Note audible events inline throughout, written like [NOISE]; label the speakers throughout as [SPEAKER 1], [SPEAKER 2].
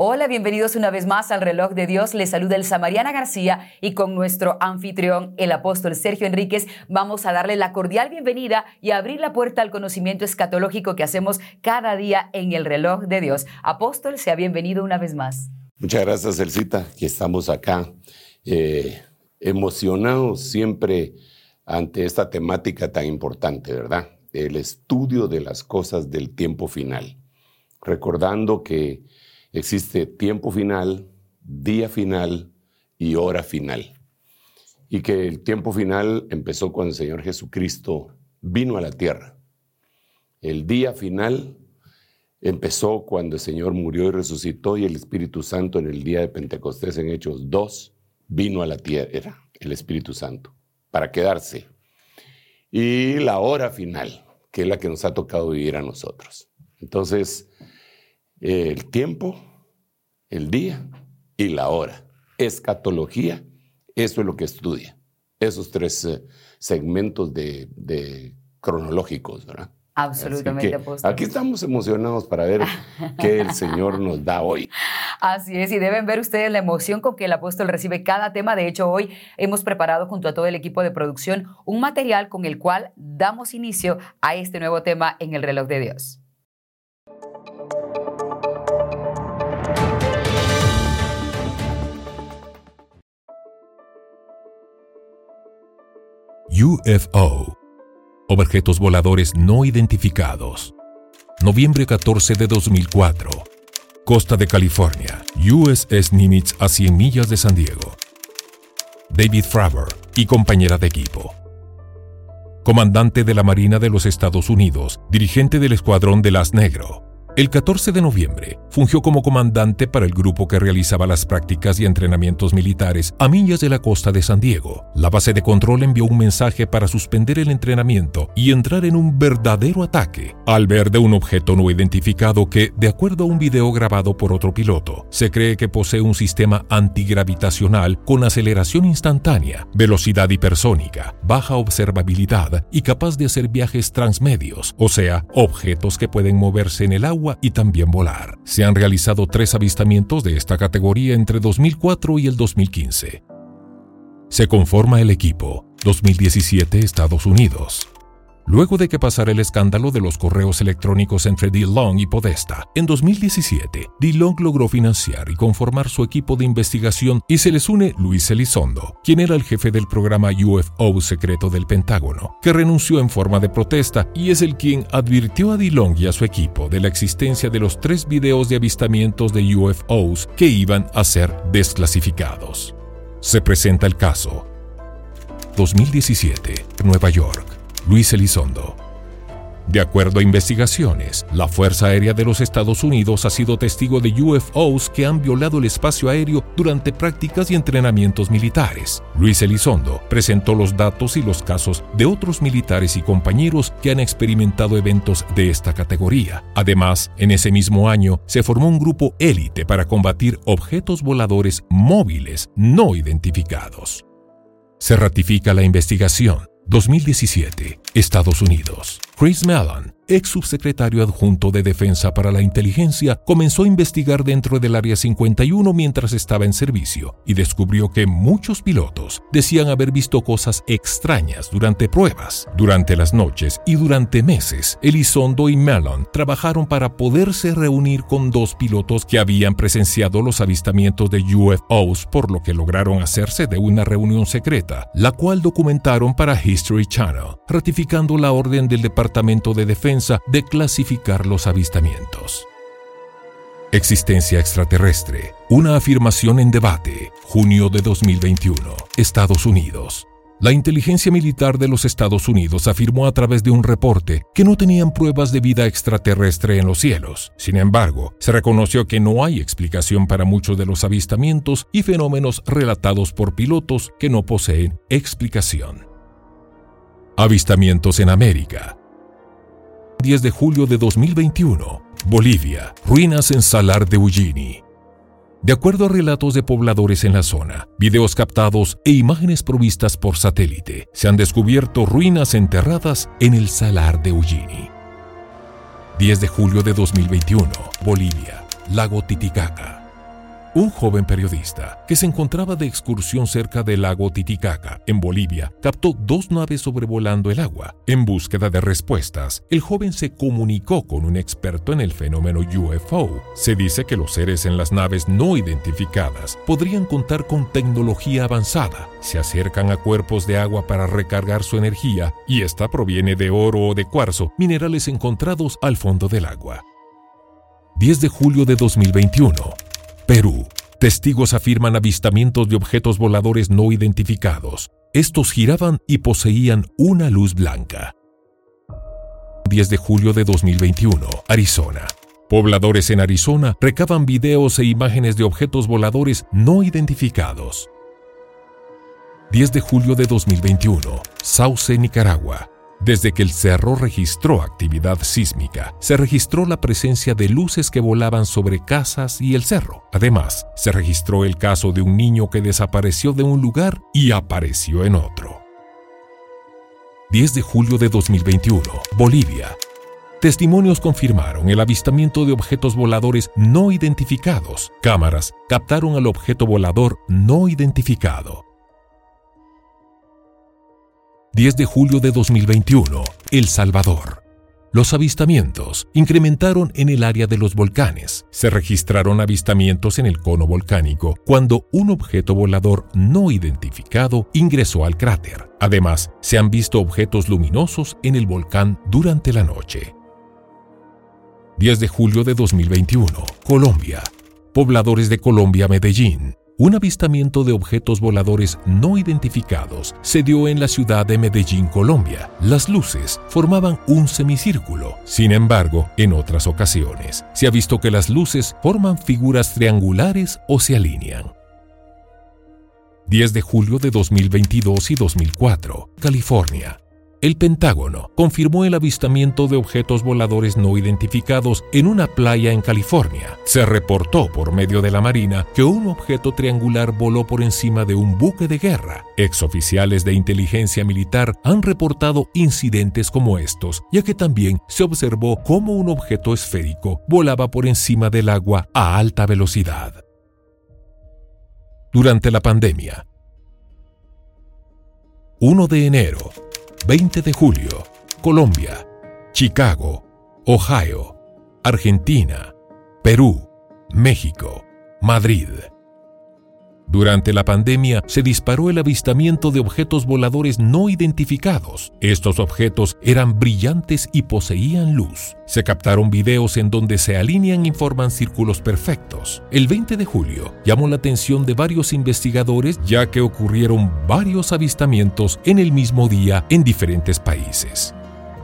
[SPEAKER 1] Hola, bienvenidos una vez más al reloj de Dios. Les saluda el Samariana García y con nuestro anfitrión, el apóstol Sergio Enríquez, vamos a darle la cordial bienvenida y abrir la puerta al conocimiento escatológico que hacemos cada día en el reloj de Dios. Apóstol, sea bienvenido una vez más.
[SPEAKER 2] Muchas gracias, Elcita, que estamos acá eh, emocionados siempre ante esta temática tan importante, ¿verdad? El estudio de las cosas del tiempo final. Recordando que existe tiempo final, día final y hora final. Y que el tiempo final empezó cuando el Señor Jesucristo vino a la tierra. El día final empezó cuando el Señor murió y resucitó y el Espíritu Santo en el día de Pentecostés en Hechos 2 vino a la tierra, el Espíritu Santo, para quedarse. Y la hora final, que es la que nos ha tocado vivir a nosotros. Entonces, el tiempo, el día y la hora. Escatología, eso es lo que estudia. Esos tres eh, segmentos de, cronológicos, ¿verdad?
[SPEAKER 1] Absolutamente, apóstol.
[SPEAKER 2] Aquí estamos emocionados para ver [LAUGHS] qué el Señor nos da hoy.
[SPEAKER 1] Así es, y deben ver ustedes la emoción con que el apóstol recibe cada tema. De hecho, hoy hemos preparado junto a todo el equipo de producción un material con el cual damos inicio a este nuevo tema en el reloj de Dios.
[SPEAKER 3] UFO, objetos voladores no identificados. Noviembre 14 de 2004. Costa de California, USS Nimitz a 100 millas de San Diego. David Fravor y compañera de equipo. Comandante de la Marina de los Estados Unidos, dirigente del Escuadrón de Las Negro, el 14 de noviembre, fungió como comandante para el grupo que realizaba las prácticas y entrenamientos militares a millas de la costa de San Diego. La base de control envió un mensaje para suspender el entrenamiento y entrar en un verdadero ataque al ver de un objeto no identificado que, de acuerdo a un video grabado por otro piloto, se cree que posee un sistema antigravitacional con aceleración instantánea, velocidad hipersónica, baja observabilidad y capaz de hacer viajes transmedios, o sea, objetos que pueden moverse en el agua y también volar. Se han realizado tres avistamientos de esta categoría entre 2004 y el 2015. Se conforma el equipo 2017 Estados Unidos, Luego de que pasara el escándalo de los correos electrónicos entre DeLong y Podesta, en 2017, DeLong logró financiar y conformar su equipo de investigación y se les une Luis Elizondo, quien era el jefe del programa UFO secreto del Pentágono, que renunció en forma de protesta y es el quien advirtió a DeLong y a su equipo de la existencia de los tres videos de avistamientos de UFOs que iban a ser desclasificados. Se presenta el caso. 2017, Nueva York. Luis Elizondo. De acuerdo a investigaciones, la Fuerza Aérea de los Estados Unidos ha sido testigo de UFOs que han violado el espacio aéreo durante prácticas y entrenamientos militares. Luis Elizondo presentó los datos y los casos de otros militares y compañeros que han experimentado eventos de esta categoría. Además, en ese mismo año se formó un grupo élite para combatir objetos voladores móviles no identificados. Se ratifica la investigación 2017, Estados Unidos. Chris Mellon, ex subsecretario adjunto de Defensa para la Inteligencia, comenzó a investigar dentro del Área 51 mientras estaba en servicio y descubrió que muchos pilotos decían haber visto cosas extrañas durante pruebas. Durante las noches y durante meses, Elizondo y Mellon trabajaron para poderse reunir con dos pilotos que habían presenciado los avistamientos de UFOs, por lo que lograron hacerse de una reunión secreta, la cual documentaron para History Channel, ratificando la orden del Departamento de Defensa de clasificar los avistamientos. Existencia extraterrestre. Una afirmación en debate. Junio de 2021. Estados Unidos. La inteligencia militar de los Estados Unidos afirmó a través de un reporte que no tenían pruebas de vida extraterrestre en los cielos. Sin embargo, se reconoció que no hay explicación para muchos de los avistamientos y fenómenos relatados por pilotos que no poseen explicación. Avistamientos en América. 10 de julio de 2021. Bolivia. Ruinas en Salar de Uyini. De acuerdo a relatos de pobladores en la zona, videos captados e imágenes provistas por satélite, se han descubierto ruinas enterradas en el Salar de Uyini. 10 de julio de 2021, Bolivia, Lago Titicaca. Un joven periodista que se encontraba de excursión cerca del lago Titicaca, en Bolivia, captó dos naves sobrevolando el agua. En búsqueda de respuestas, el joven se comunicó con un experto en el fenómeno UFO. Se dice que los seres en las naves no identificadas podrían contar con tecnología avanzada. Se acercan a cuerpos de agua para recargar su energía y esta proviene de oro o de cuarzo, minerales encontrados al fondo del agua. 10 de julio de 2021 Perú. Testigos afirman avistamientos de objetos voladores no identificados. Estos giraban y poseían una luz blanca. 10 de julio de 2021, Arizona. Pobladores en Arizona recaban videos e imágenes de objetos voladores no identificados. 10 de julio de 2021, Sauce, Nicaragua. Desde que el cerro registró actividad sísmica, se registró la presencia de luces que volaban sobre casas y el cerro. Además, se registró el caso de un niño que desapareció de un lugar y apareció en otro. 10 de julio de 2021, Bolivia. Testimonios confirmaron el avistamiento de objetos voladores no identificados. Cámaras captaron al objeto volador no identificado. 10 de julio de 2021, El Salvador. Los avistamientos incrementaron en el área de los volcanes. Se registraron avistamientos en el cono volcánico cuando un objeto volador no identificado ingresó al cráter. Además, se han visto objetos luminosos en el volcán durante la noche. 10 de julio de 2021, Colombia. Pobladores de Colombia, Medellín, un avistamiento de objetos voladores no identificados se dio en la ciudad de Medellín, Colombia. Las luces formaban un semicírculo. Sin embargo, en otras ocasiones, se ha visto que las luces forman figuras triangulares o se alinean. 10 de julio de 2022 y 2004, California. El Pentágono confirmó el avistamiento de objetos voladores no identificados en una playa en California. Se reportó por medio de la Marina que un objeto triangular voló por encima de un buque de guerra. Exoficiales de inteligencia militar han reportado incidentes como estos, ya que también se observó cómo un objeto esférico volaba por encima del agua a alta velocidad. Durante la pandemia, 1 de enero, 20 de julio, Colombia, Chicago, Ohio, Argentina, Perú, México, Madrid. Durante la pandemia se disparó el avistamiento de objetos voladores no identificados. Estos objetos eran brillantes y poseían luz. Se captaron videos en donde se alinean y forman círculos perfectos. El 20 de julio llamó la atención de varios investigadores ya que ocurrieron varios avistamientos en el mismo día en diferentes países.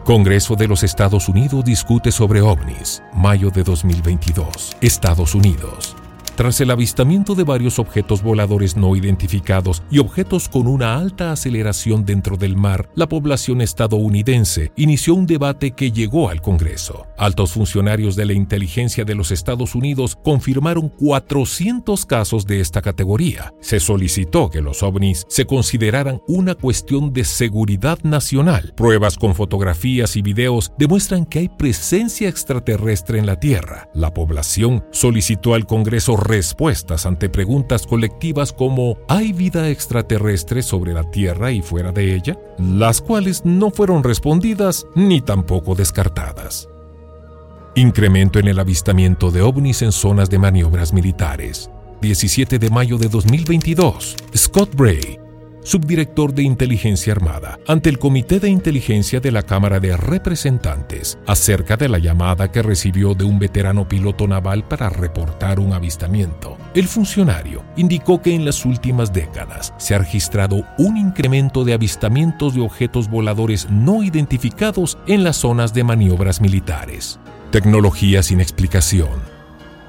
[SPEAKER 3] Congreso de los Estados Unidos discute sobre ovnis, mayo de 2022, Estados Unidos. Tras el avistamiento de varios objetos voladores no identificados y objetos con una alta aceleración dentro del mar, la población estadounidense inició un debate que llegó al Congreso. Altos funcionarios de la inteligencia de los Estados Unidos confirmaron 400 casos de esta categoría. Se solicitó que los ovnis se consideraran una cuestión de seguridad nacional. Pruebas con fotografías y videos demuestran que hay presencia extraterrestre en la Tierra. La población solicitó al Congreso respuestas ante preguntas colectivas como ¿hay vida extraterrestre sobre la Tierra y fuera de ella? las cuales no fueron respondidas ni tampoco descartadas. Incremento en el avistamiento de ovnis en zonas de maniobras militares. 17 de mayo de 2022, Scott Bray. Subdirector de Inteligencia Armada, ante el Comité de Inteligencia de la Cámara de Representantes acerca de la llamada que recibió de un veterano piloto naval para reportar un avistamiento. El funcionario indicó que en las últimas décadas se ha registrado un incremento de avistamientos de objetos voladores no identificados en las zonas de maniobras militares. Tecnología sin explicación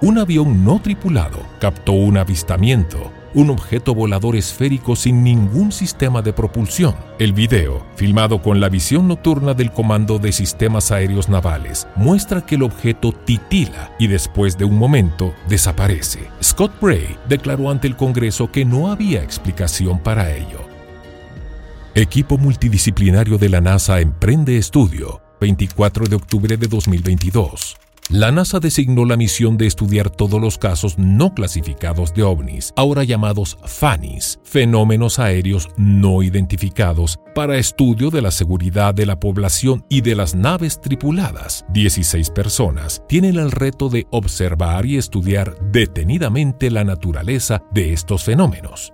[SPEAKER 3] un avión no tripulado captó un avistamiento, un objeto volador esférico sin ningún sistema de propulsión. El video, filmado con la visión nocturna del Comando de Sistemas Aéreos Navales, muestra que el objeto titila y después de un momento desaparece. Scott Bray declaró ante el Congreso que no había explicación para ello. Equipo multidisciplinario de la NASA emprende estudio, 24 de octubre de 2022. La NASA designó la misión de estudiar todos los casos no clasificados de ovnis, ahora llamados FANIS, fenómenos aéreos no identificados, para estudio de la seguridad de la población y de las naves tripuladas. 16 personas tienen el reto de observar y estudiar detenidamente la naturaleza de estos fenómenos.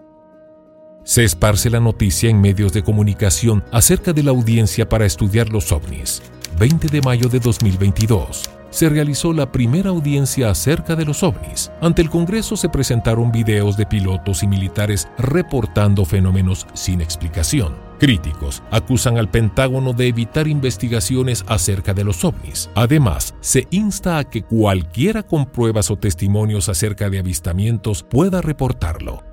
[SPEAKER 3] Se esparce la noticia en medios de comunicación acerca de la audiencia para estudiar los ovnis. 20 de mayo de 2022 se realizó la primera audiencia acerca de los ovnis. Ante el Congreso se presentaron videos de pilotos y militares reportando fenómenos sin explicación. Críticos acusan al Pentágono de evitar investigaciones acerca de los ovnis. Además, se insta a que cualquiera con pruebas o testimonios acerca de avistamientos pueda reportarlo.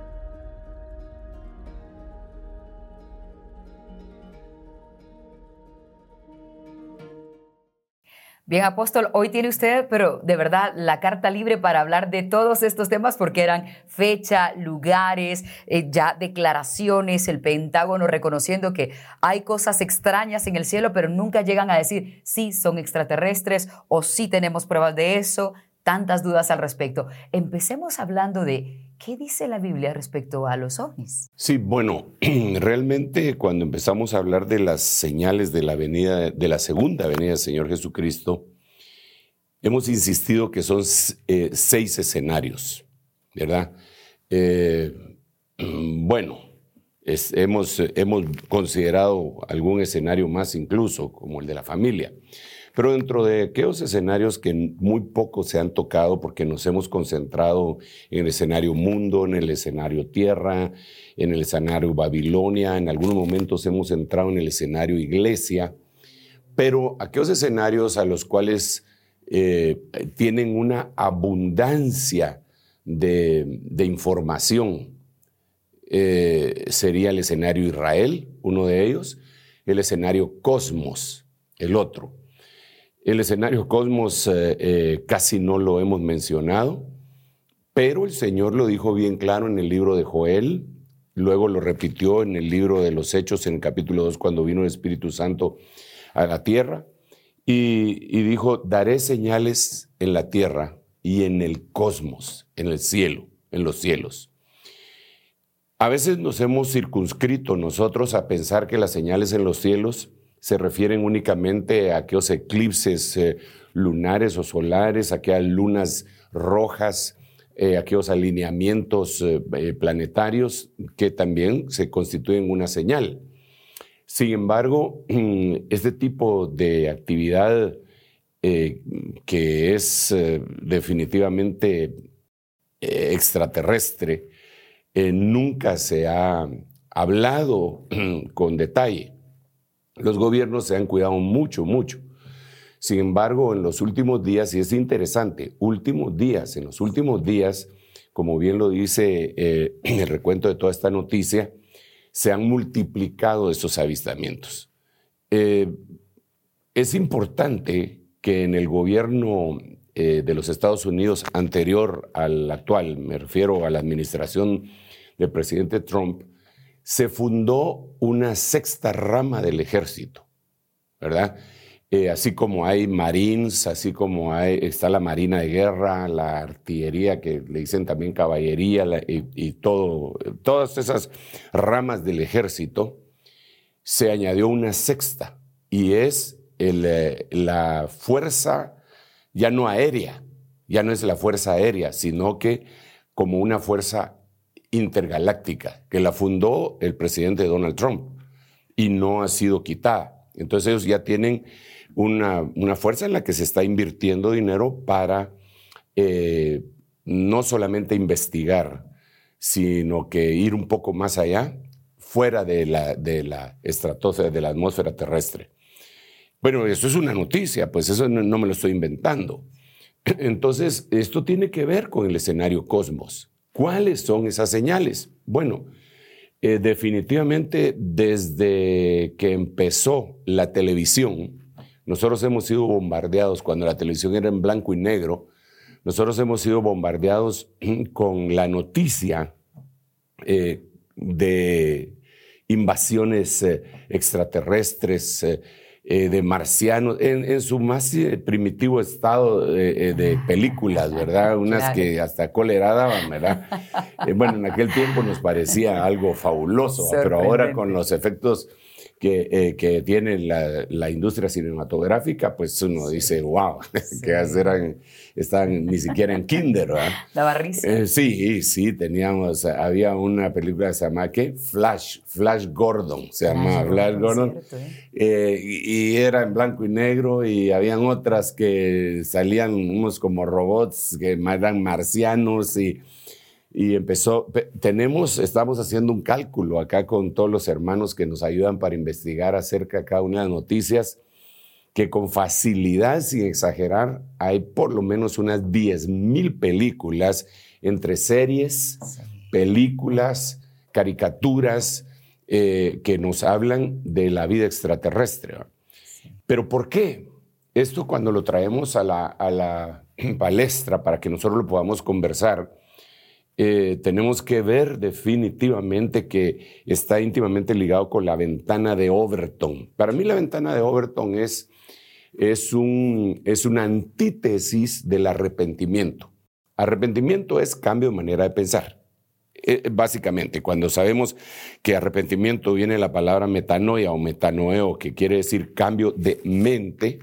[SPEAKER 1] Bien, apóstol, hoy tiene usted, pero de verdad, la carta libre para hablar de todos estos temas porque eran fecha, lugares, eh, ya declaraciones, el Pentágono reconociendo que hay cosas extrañas en el cielo, pero nunca llegan a decir sí son extraterrestres o sí tenemos pruebas de eso, tantas dudas al respecto. Empecemos hablando de ¿Qué dice la Biblia respecto a los ovnis?
[SPEAKER 2] Sí, bueno, [CLEARS THROAT] realmente cuando empezamos a hablar de las señales de la venida, de la segunda venida del Señor Jesucristo, hemos insistido que son eh, seis escenarios, ¿verdad? Eh, [CLEARS THROAT] bueno, hemos, hemos considerado algún escenario más incluso, como el de la familia. Pero dentro de aquellos escenarios que muy poco se han tocado porque nos hemos concentrado en el escenario mundo, en el escenario tierra, en el escenario Babilonia, en algunos momentos hemos entrado en el escenario iglesia, pero aquellos escenarios a los cuales eh, tienen una abundancia de, información, eh, sería el escenario Israel, uno de ellos, el escenario Cosmos, el otro. El escenario Cosmos eh, eh, casi no lo hemos mencionado, pero el Señor lo dijo bien claro en el libro de Joel, luego lo repitió en el libro de los Hechos en el capítulo 2 cuando vino el Espíritu Santo a la tierra y, y dijo, daré señales en la tierra y en el cosmos, en el cielo, en los cielos. A veces nos hemos circunscrito nosotros a pensar que las señales en los cielos se refieren únicamente a aquellos eclipses eh, lunares o solares, a aquellas lunas rojas, eh, aquellos alineamientos eh, planetarios que también se constituyen una señal. Sin embargo, [CLEARS THROAT] este tipo de actividad que es definitivamente extraterrestre, nunca se ha hablado [CLEARS THROAT] con detalle. Los gobiernos se han cuidado mucho, mucho. Sin embargo, en los últimos días, y es interesante, últimos días, en los últimos días, como bien lo dice eh, [CLEARS THROAT] el recuento de toda esta noticia, se han multiplicado estos avistamientos. Eh, es importante que en el gobierno eh, de los Estados Unidos anterior al actual, me refiero a la administración del presidente Trump, se fundó una sexta rama del ejército, ¿verdad? Eh, así como hay marines, así como hay, está la marina de guerra, la artillería, que le dicen también caballería, y, todas esas ramas del ejército, se añadió una sexta, y es eh, la fuerza ya no aérea, ya no es la fuerza aérea, sino que como una fuerza intergaláctica, que la fundó el presidente Donald Trump y no ha sido quitada. Entonces ellos ya tienen una, una fuerza en la que se está invirtiendo dinero para eh, no solamente investigar, sino que ir un poco más allá, fuera de la, de la estratosfera, de la atmósfera terrestre. Bueno, eso es una noticia, pues eso no, me lo estoy inventando. [CLEARS THROAT] Entonces, esto tiene que ver con el escenario cosmos. ¿Cuáles son esas señales? Bueno, eh, definitivamente desde que empezó la televisión, nosotros hemos sido bombardeados cuando la televisión era en blanco y negro, nosotros hemos sido bombardeados [CLEARS THROAT] con la noticia eh, de invasiones eh, extraterrestres, eh, de marcianos, en, su más eh, primitivo estado de, eh, películas, ¿verdad? Unas que hasta cólera daban, ¿verdad? [LAUGHS] bueno, en aquel tiempo nos parecía algo fabuloso, pero ahora con los efectos que, eh, que tiene la, la, industria cinematográfica, pues uno dice, wow, [LAUGHS] que eran, están ni siquiera en kinder, ¿verdad? [LAUGHS]
[SPEAKER 1] La barriza.
[SPEAKER 2] Eh, sí, sí, teníamos, había una película que se llama, ¿qué? Flash, Flash Gordon, se llama Flash Gordon, ¿eh? y, y, era en blanco y negro, y habían otras que salían unos como robots que eran marcianos, y y empezó, tenemos, estamos haciendo un cálculo acá con todos los hermanos que nos ayudan para investigar acerca de cada una de las noticias, que con facilidad, sin exagerar, hay por lo menos unas 10 mil películas entre series, películas, caricaturas, eh, que nos hablan de la vida extraterrestre. Pero ¿por qué? Esto cuando lo traemos a la, a la palestra para que nosotros lo podamos conversar, eh, tenemos que ver definitivamente que está íntimamente ligado con la ventana de Overton. Para mí la ventana de Overton es, es, un, es una antítesis del arrepentimiento. Arrepentimiento es cambio de manera de pensar. Eh, básicamente, cuando sabemos que arrepentimiento viene de la palabra metanoia o metanoeo, que quiere decir cambio de mente,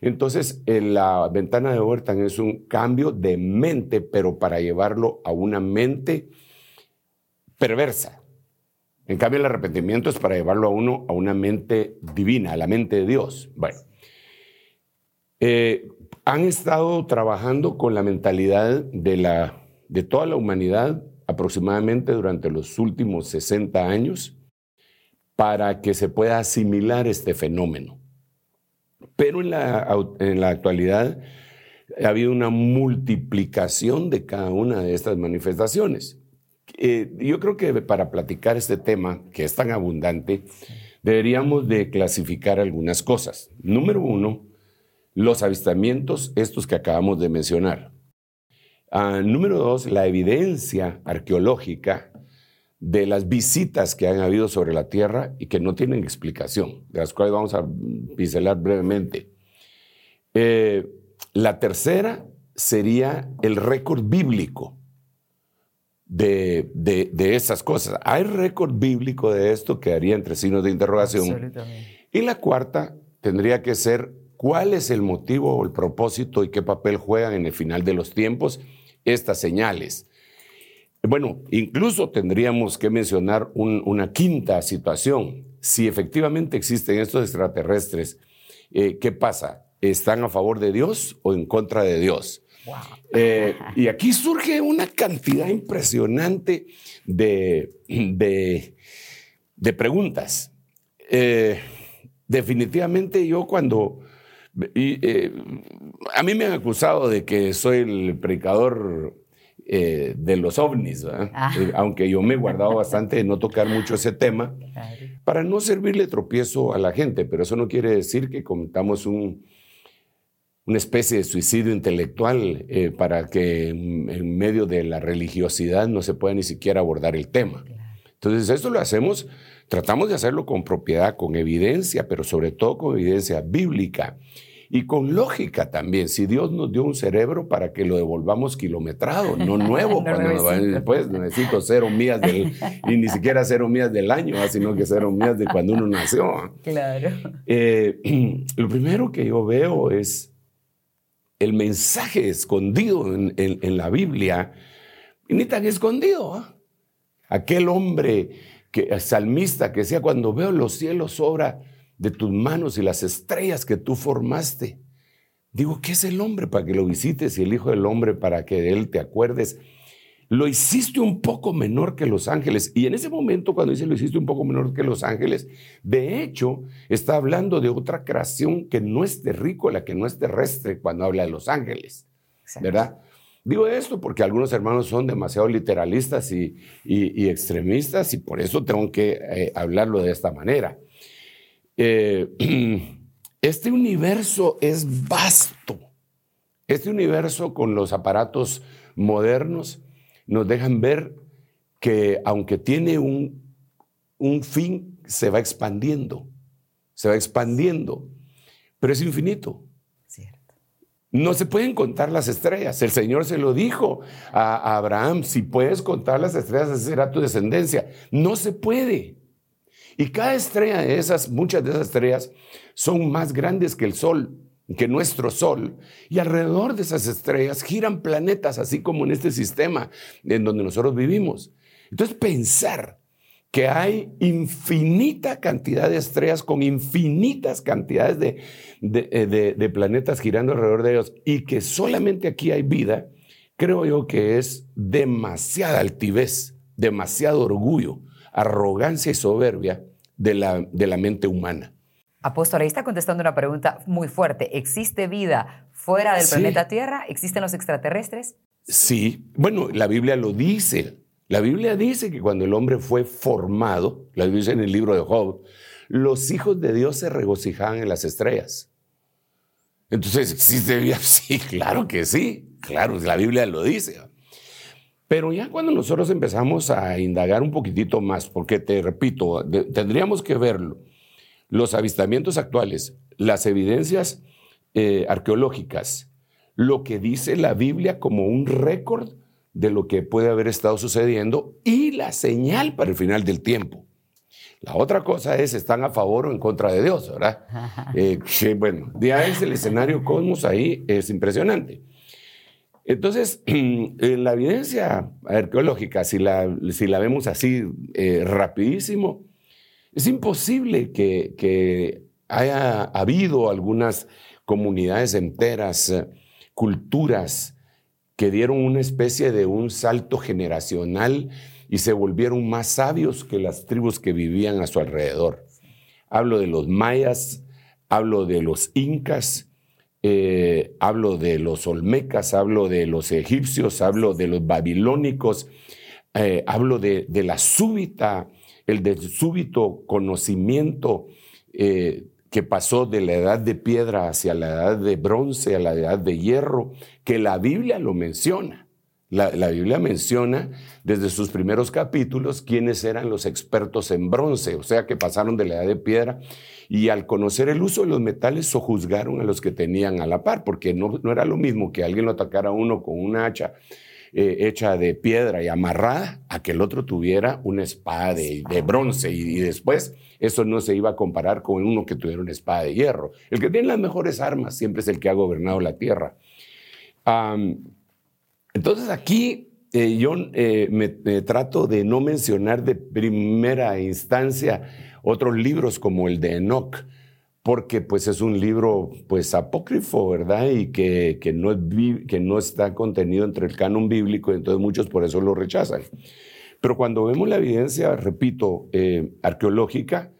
[SPEAKER 2] entonces, en la ventana de Overton es un cambio de mente, pero para llevarlo a una mente perversa. En cambio, el arrepentimiento es para llevarlo a uno a una mente divina, a la mente de Dios. Bueno, eh, han estado trabajando con la mentalidad de, la, de toda la humanidad aproximadamente durante los últimos 60 años para que se pueda asimilar este fenómeno. Pero en la, en la actualidad ha habido una multiplicación de cada una de estas manifestaciones. Eh, yo creo que para platicar este tema, que es tan abundante, deberíamos de clasificar algunas cosas. Número uno, los avistamientos, estos que acabamos de mencionar. Ah, número dos, la evidencia arqueológica de las visitas que han habido sobre la Tierra y que no tienen explicación, de las cuales vamos a pincelar brevemente. Eh, la tercera sería el récord bíblico de, de, esas cosas. Hay récord bíblico de esto que haría entre signos de interrogación. Y la cuarta tendría que ser cuál es el motivo o el propósito y qué papel juegan en el final de los tiempos estas señales. Bueno, incluso tendríamos que mencionar una quinta situación. Si efectivamente existen estos extraterrestres, eh, ¿qué pasa? ¿Están a favor de Dios o en contra de Dios? Eh, y aquí surge una cantidad impresionante de, de, preguntas. Eh, definitivamente yo cuando... a mí me han acusado de que soy el predicador eh, de los ovnis, ah. eh, aunque yo me he guardado bastante de no tocar mucho ese tema, para no servirle tropiezo a la gente, pero eso no quiere decir que cometamos un, una especie de suicidio intelectual eh, para que en, medio de la religiosidad no se pueda ni siquiera abordar el tema. Entonces, esto lo hacemos, tratamos de hacerlo con propiedad, con evidencia, pero sobre todo con evidencia bíblica. Y con lógica también, si Dios nos dio un cerebro para que lo devolvamos kilometrado, no [LAUGHS] nuevo, cuando después necesito cero millas del, y ni siquiera cero millas del año, ah, sino que cero millas de cuando uno nació.
[SPEAKER 1] Claro.
[SPEAKER 2] Eh, [CLEARS THROAT] lo primero que yo veo es el mensaje escondido en, la Biblia, ni tan escondido, ¿ah? Aquel hombre que, salmista que decía, cuando veo los cielos obra de tus manos y las estrellas que tú formaste. Digo, ¿qué es el hombre para que lo visites y el Hijo del Hombre para que de él te acuerdes? Lo hiciste un poco menor que los ángeles. Y en ese momento, cuando dice lo hiciste un poco menor que los ángeles, de hecho, está hablando de otra creación que no es terrícola, que no es terrestre cuando habla de los ángeles. ¿Verdad? Digo esto porque algunos hermanos son demasiado literalistas y, extremistas y por eso tengo que eh, hablarlo de esta manera. Eh, [CLEARS THROAT] este universo es vasto. Este universo con los aparatos modernos nos dejan ver que aunque tiene un, un fin, se va expandiendo, se va expandiendo, pero es infinito. No se pueden contar las estrellas. El Señor se lo dijo a Abraham, si puedes contar las estrellas, esa será tu descendencia. No se puede. Y cada estrella de esas, muchas de esas estrellas, son más grandes que el Sol, que nuestro Sol. Y alrededor de esas estrellas giran planetas, así como en este sistema en donde nosotros vivimos. Entonces, pensar que hay infinita cantidad de estrellas con infinitas cantidades de, eh, de, planetas girando alrededor de ellos y que solamente aquí hay vida, creo yo que es demasiada altivez, demasiado orgullo, arrogancia y soberbia de la, de la mente humana.
[SPEAKER 1] Apóstol, ahí está contestando una pregunta muy fuerte. ¿Existe vida fuera del planeta Tierra? ¿Existen los extraterrestres?
[SPEAKER 2] Sí, bueno, la Biblia lo dice. La Biblia dice que cuando el hombre fue formado, la dice en el libro de Job, los hijos de Dios se regocijaban en las estrellas. Entonces, ¿existe vida? [LAUGHS] Sí, claro que sí. Claro, la Biblia lo dice. Pero ya cuando nosotros empezamos a indagar un poquitito más, porque te repito, tendríamos que verlo, los avistamientos actuales, las evidencias eh, arqueológicas, lo que dice la Biblia como un récord de lo que puede haber estado sucediendo y la señal para el final del tiempo. La otra cosa es, ¿están a favor o en contra de Dios? ¿verdad? [LAUGHS] Eh, bueno, ya es el escenario cosmos ahí, es impresionante. Entonces, en [CLEARS THROAT] la evidencia arqueológica, si la, si la vemos así eh, rapidísimo, es imposible que, que, haya habido algunas comunidades enteras, eh, culturas, que dieron una especie de un salto generacional y se volvieron más sabios que las tribus que vivían a su alrededor. Hablo de los mayas, hablo de los incas, eh, hablo de los olmecas, hablo de los egipcios, hablo de los babilónicos, eh, hablo de, la súbita, el de súbito conocimiento eh, que pasó de la edad de piedra hacia la edad de bronce, a la edad de hierro, que la Biblia lo menciona. La, Biblia menciona desde sus primeros capítulos quiénes eran los expertos en bronce, o sea que pasaron de la edad de piedra y al conocer el uso de los metales sojuzgaron a los que tenían a la par, porque no, no era lo mismo que alguien lo atacara a uno con una hacha eh, hecha de piedra y amarrada a que el otro tuviera una espada de, bronce y, después eso no se iba a comparar con uno que tuviera una espada de hierro. El que tiene las mejores armas siempre es el que ha gobernado la tierra. Entonces aquí eh, yo eh, me, trato de no mencionar de primera instancia otros libros como el de Enoch, porque pues es un libro pues apócrifo, ¿verdad? Y que, que, no, es, que no está contenido entre el canon bíblico, entonces muchos por eso lo rechazan. Pero cuando vemos la evidencia, repito, eh, arqueológica,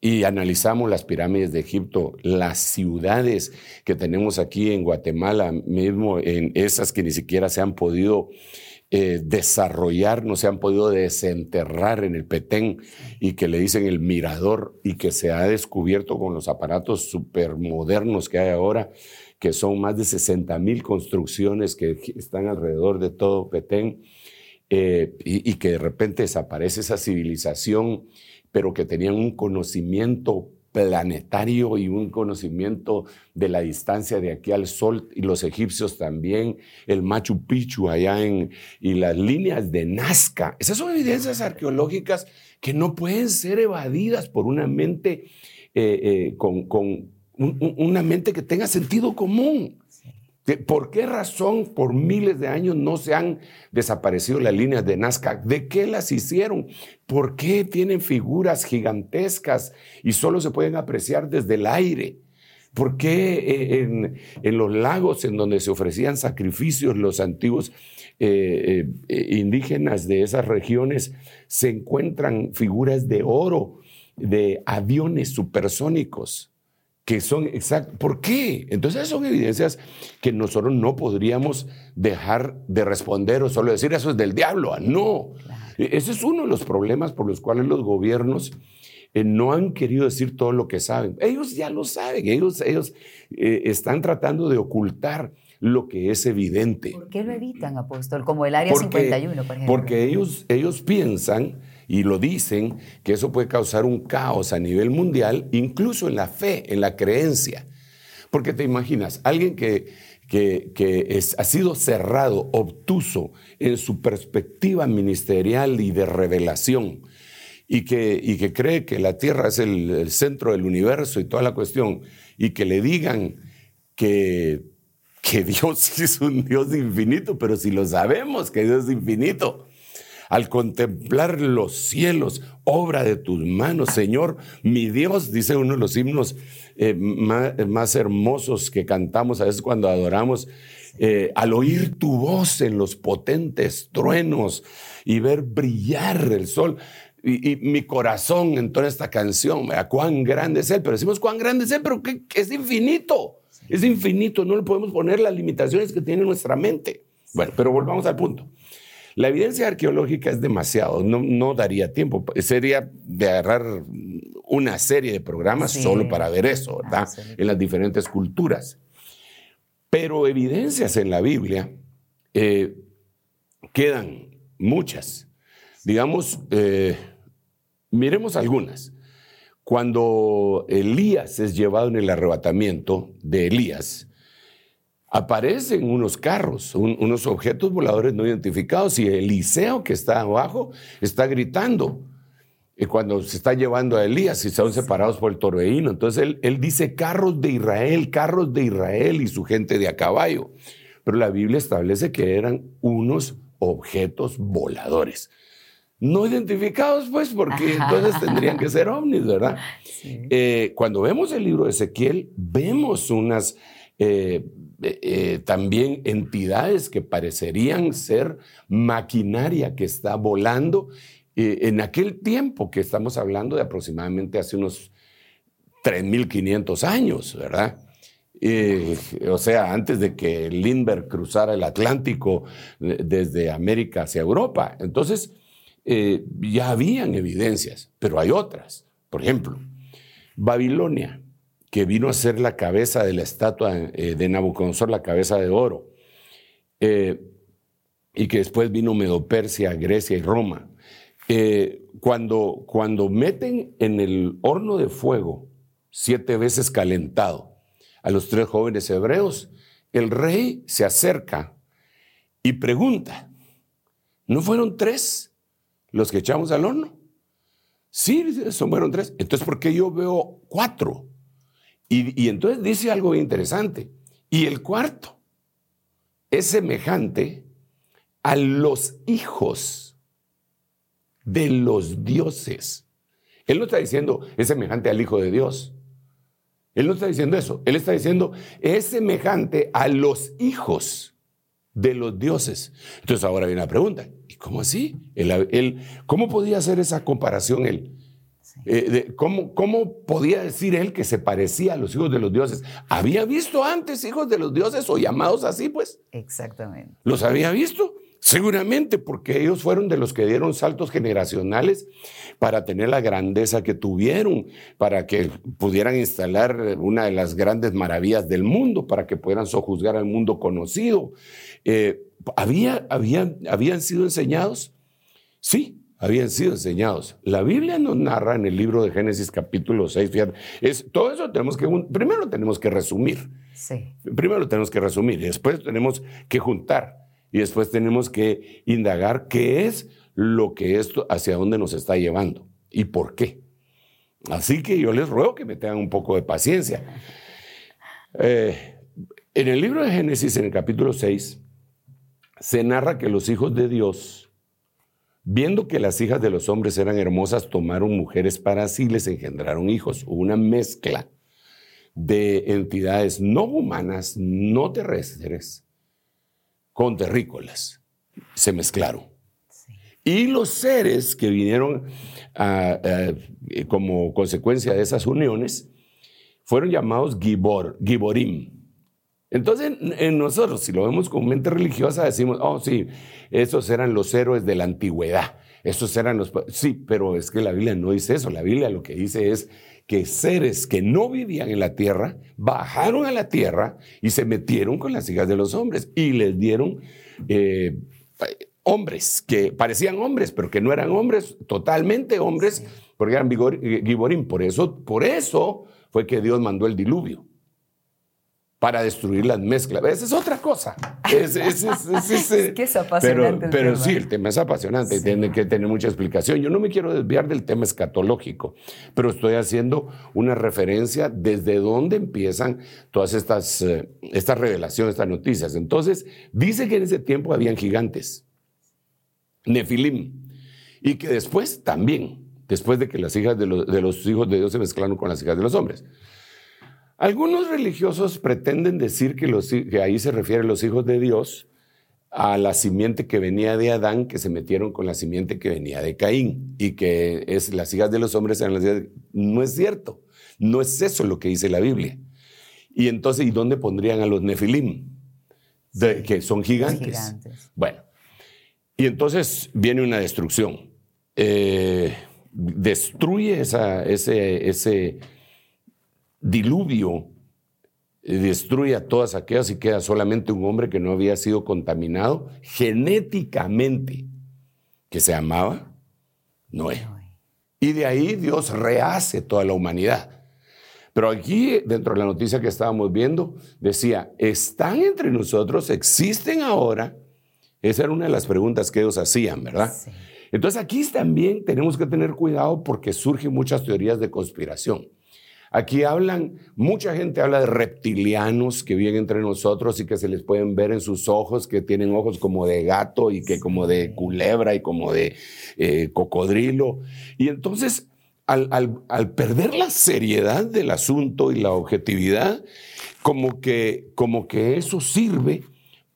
[SPEAKER 2] y analizamos las pirámides de Egipto, las ciudades que tenemos aquí en Guatemala, mismo en esas que ni siquiera se han podido eh, desarrollar, no se han podido desenterrar en el Petén y que le dicen el mirador y que se ha descubierto con los aparatos supermodernos que hay ahora, que son más de 60 mil construcciones que están alrededor de todo Petén eh, y, y que de repente desaparece esa civilización, pero que tenían un conocimiento planetario y un conocimiento de la distancia de aquí al sol y los egipcios también, el Machu Picchu allá en, y las líneas de Nazca. Esas son evidencias arqueológicas que no pueden ser evadidas por una mente eh, eh, con, una mente que tenga sentido común. ¿Por qué razón por miles de años no se han desaparecido las líneas de Nazca? ¿De qué las hicieron? ¿Por qué tienen figuras gigantescas y solo se pueden apreciar desde el aire? ¿Por qué eh, en, los lagos en donde se ofrecían sacrificios los antiguos eh, eh, indígenas de esas regiones se encuentran figuras de oro, de aviones supersónicos? Que son exactos. ¿Por qué? Entonces son evidencias que nosotros no podríamos dejar de responder o solo decir eso es del diablo. Ah, no. E, ese es uno de los problemas por los cuales los gobiernos eh, no han querido decir todo lo que saben. Ellos ya lo saben, ellos, ellos eh, están tratando de ocultar lo que es evidente.
[SPEAKER 1] ¿Por qué lo evitan, apóstol? Como el Área 51, por ejemplo.
[SPEAKER 2] Porque ellos, ellos piensan y lo dicen, que eso puede causar un caos a nivel mundial, incluso en la fe, en la creencia. Porque te imaginas, alguien que, que, es, ha sido cerrado, obtuso en su perspectiva ministerial y de revelación, y que, y que cree que la Tierra es el, el centro del universo y toda la cuestión, y que le digan que, que [LAUGHS] Dios es un Dios infinito, pero si lo sabemos que Dios es infinito, al contemplar los cielos, obra de tus manos, Señor, mi Dios, dice uno de los himnos eh, más, hermosos que cantamos a veces cuando adoramos, eh, al oír tu voz en los potentes truenos y ver brillar el sol. Y, mi corazón en toda esta canción, cuán grande es Él, pero decimos cuán grande es Él, pero es infinito, es infinito, no le podemos poner las limitaciones que tiene nuestra mente. Bueno, pero volvamos al punto. La evidencia arqueológica es demasiado, no, daría tiempo. Sería de agarrar una serie de programas solo para ver eso, ¿verdad? En las diferentes culturas. Pero evidencias en la Biblia eh, quedan muchas. Digamos, eh, miremos algunas. Cuando Elías es llevado en el arrebatamiento de Elías, aparecen unos carros, unos objetos voladores no identificados y Eliseo que está abajo está gritando. Y cuando se está llevando a Elías y son separados por el torbellino, entonces él, él dice carros de Israel, carros de Israel y su gente de a caballo. Pero la Biblia establece que eran unos objetos voladores. No identificados, pues, porque entonces tendrían que ser ovnis, ¿verdad? Eh, cuando vemos el libro de Ezequiel, vemos unas eh, eh, eh, también entidades que parecerían ser maquinaria que está volando en aquel tiempo que estamos hablando de aproximadamente hace unos 3.500 años, ¿verdad? o sea, antes de que Lindbergh cruzara el Atlántico desde América hacia Europa. Entonces, ya habían evidencias, pero hay otras. Por ejemplo, Babilonia que vino a ser la cabeza de la estatua eh, de Nabucodonosor, la cabeza de oro, eh, y que después vino Medopersia, Grecia y Roma. Eh, cuando, cuando meten en el horno de fuego, siete veces calentado, a los tres jóvenes hebreos, el rey se acerca y pregunta, ¿no fueron tres los que echamos al horno? Sí, fueron tres. Entonces, ¿por qué yo veo cuatro? Y, entonces dice algo interesante. Y el cuarto es semejante a los hijos de los dioses. Él no está diciendo es semejante al Hijo de Dios. Él no está diciendo eso. Él está diciendo es semejante a los hijos de los dioses. Entonces ahora viene la pregunta. ¿Y cómo así? ¿Cómo podía hacer esa comparación él? Eh, ¿cómo, ¿Cómo podía decir él que se parecía a los hijos de los dioses? ¿Había visto antes hijos de los dioses o llamados así, pues?
[SPEAKER 1] Exactamente.
[SPEAKER 2] ¿Los había visto? Seguramente porque ellos fueron de los que dieron saltos generacionales para tener la grandeza que tuvieron, para que pudieran instalar una de las grandes maravillas del mundo, para que pudieran sojuzgar al mundo conocido. Eh, ¿había, ¿Habían sido enseñados? Sí, habían sido enseñados. La Biblia nos narra en el libro de Génesis capítulo 6, fíjate, es, todo eso tenemos que, primero tenemos que resumir. Sí. Primero lo tenemos que resumir y después tenemos que juntar y después tenemos que indagar qué es lo que esto, hacia dónde nos está llevando y por qué. Así que yo les ruego que me tengan un poco de paciencia. Eh, En el libro de Génesis, en el capítulo 6, se narra que los hijos de Dios, viendo que las hijas de los hombres eran hermosas, tomaron mujeres para sí y les engendraron hijos. Una mezcla de entidades no humanas, no terrestres, con terrícolas. Se mezclaron. Y los seres que vinieron como consecuencia de esas uniones fueron llamados Gibor, Giborim. Entonces, en nosotros, si lo vemos con mente religiosa, decimos, oh, sí, esos eran los héroes de la antigüedad. Esos eran los... Sí, pero es que la Biblia no dice eso. La Biblia lo que dice es que seres que no vivían en la tierra bajaron a la tierra y se metieron con las hijas de los hombres y les dieron eh, hombres que parecían hombres, pero que no eran hombres, totalmente hombres, porque eran giborim. Por eso, por eso fue que Dios mandó el diluvio para destruir las mezclas. Esa es otra cosa.
[SPEAKER 1] Es, que es apasionante.
[SPEAKER 2] Pero, sí, el tema es apasionante y tiene que tener mucha explicación. Yo no me quiero desviar del tema escatológico, pero estoy haciendo una referencia desde dónde empiezan todas estas, eh, estas revelaciones, estas noticias. Entonces, dice que en ese tiempo habían gigantes, Nefilim, y que después también, después de que las hijas de los, de los hijos de Dios se mezclaron con las hijas de los hombres. Algunos religiosos pretenden decir que, los, que ahí se refiere los hijos de Dios a la simiente que venía de Adán, que se metieron con la simiente que venía de Caín, y que es las hijas de los hombres eran las hijas No es cierto, no es eso lo que dice la Biblia. Y entonces, ¿y dónde pondrían a los nefilim? que son gigantes. Bueno, y entonces viene una destrucción. Eh, destruye esa, ese, ese diluvio destruye a todas aquellas y queda solamente un hombre que no había sido contaminado genéticamente, que se llamaba Noé. Y de ahí Dios rehace toda la humanidad. Pero aquí, dentro de la noticia que estábamos viendo, decía, ¿están entre nosotros? ¿Existen ahora? Esa era una de las preguntas que ellos hacían, ¿verdad? Entonces aquí también tenemos que tener cuidado porque surgen muchas teorías de conspiración. Aquí hablan, mucha gente habla de reptilianos que viven entre nosotros y que se les pueden ver en sus ojos, que tienen ojos como de gato y que como de culebra y como de eh, cocodrilo. Y entonces, al, al, perder la seriedad del asunto y la objetividad, como que, como que eso sirve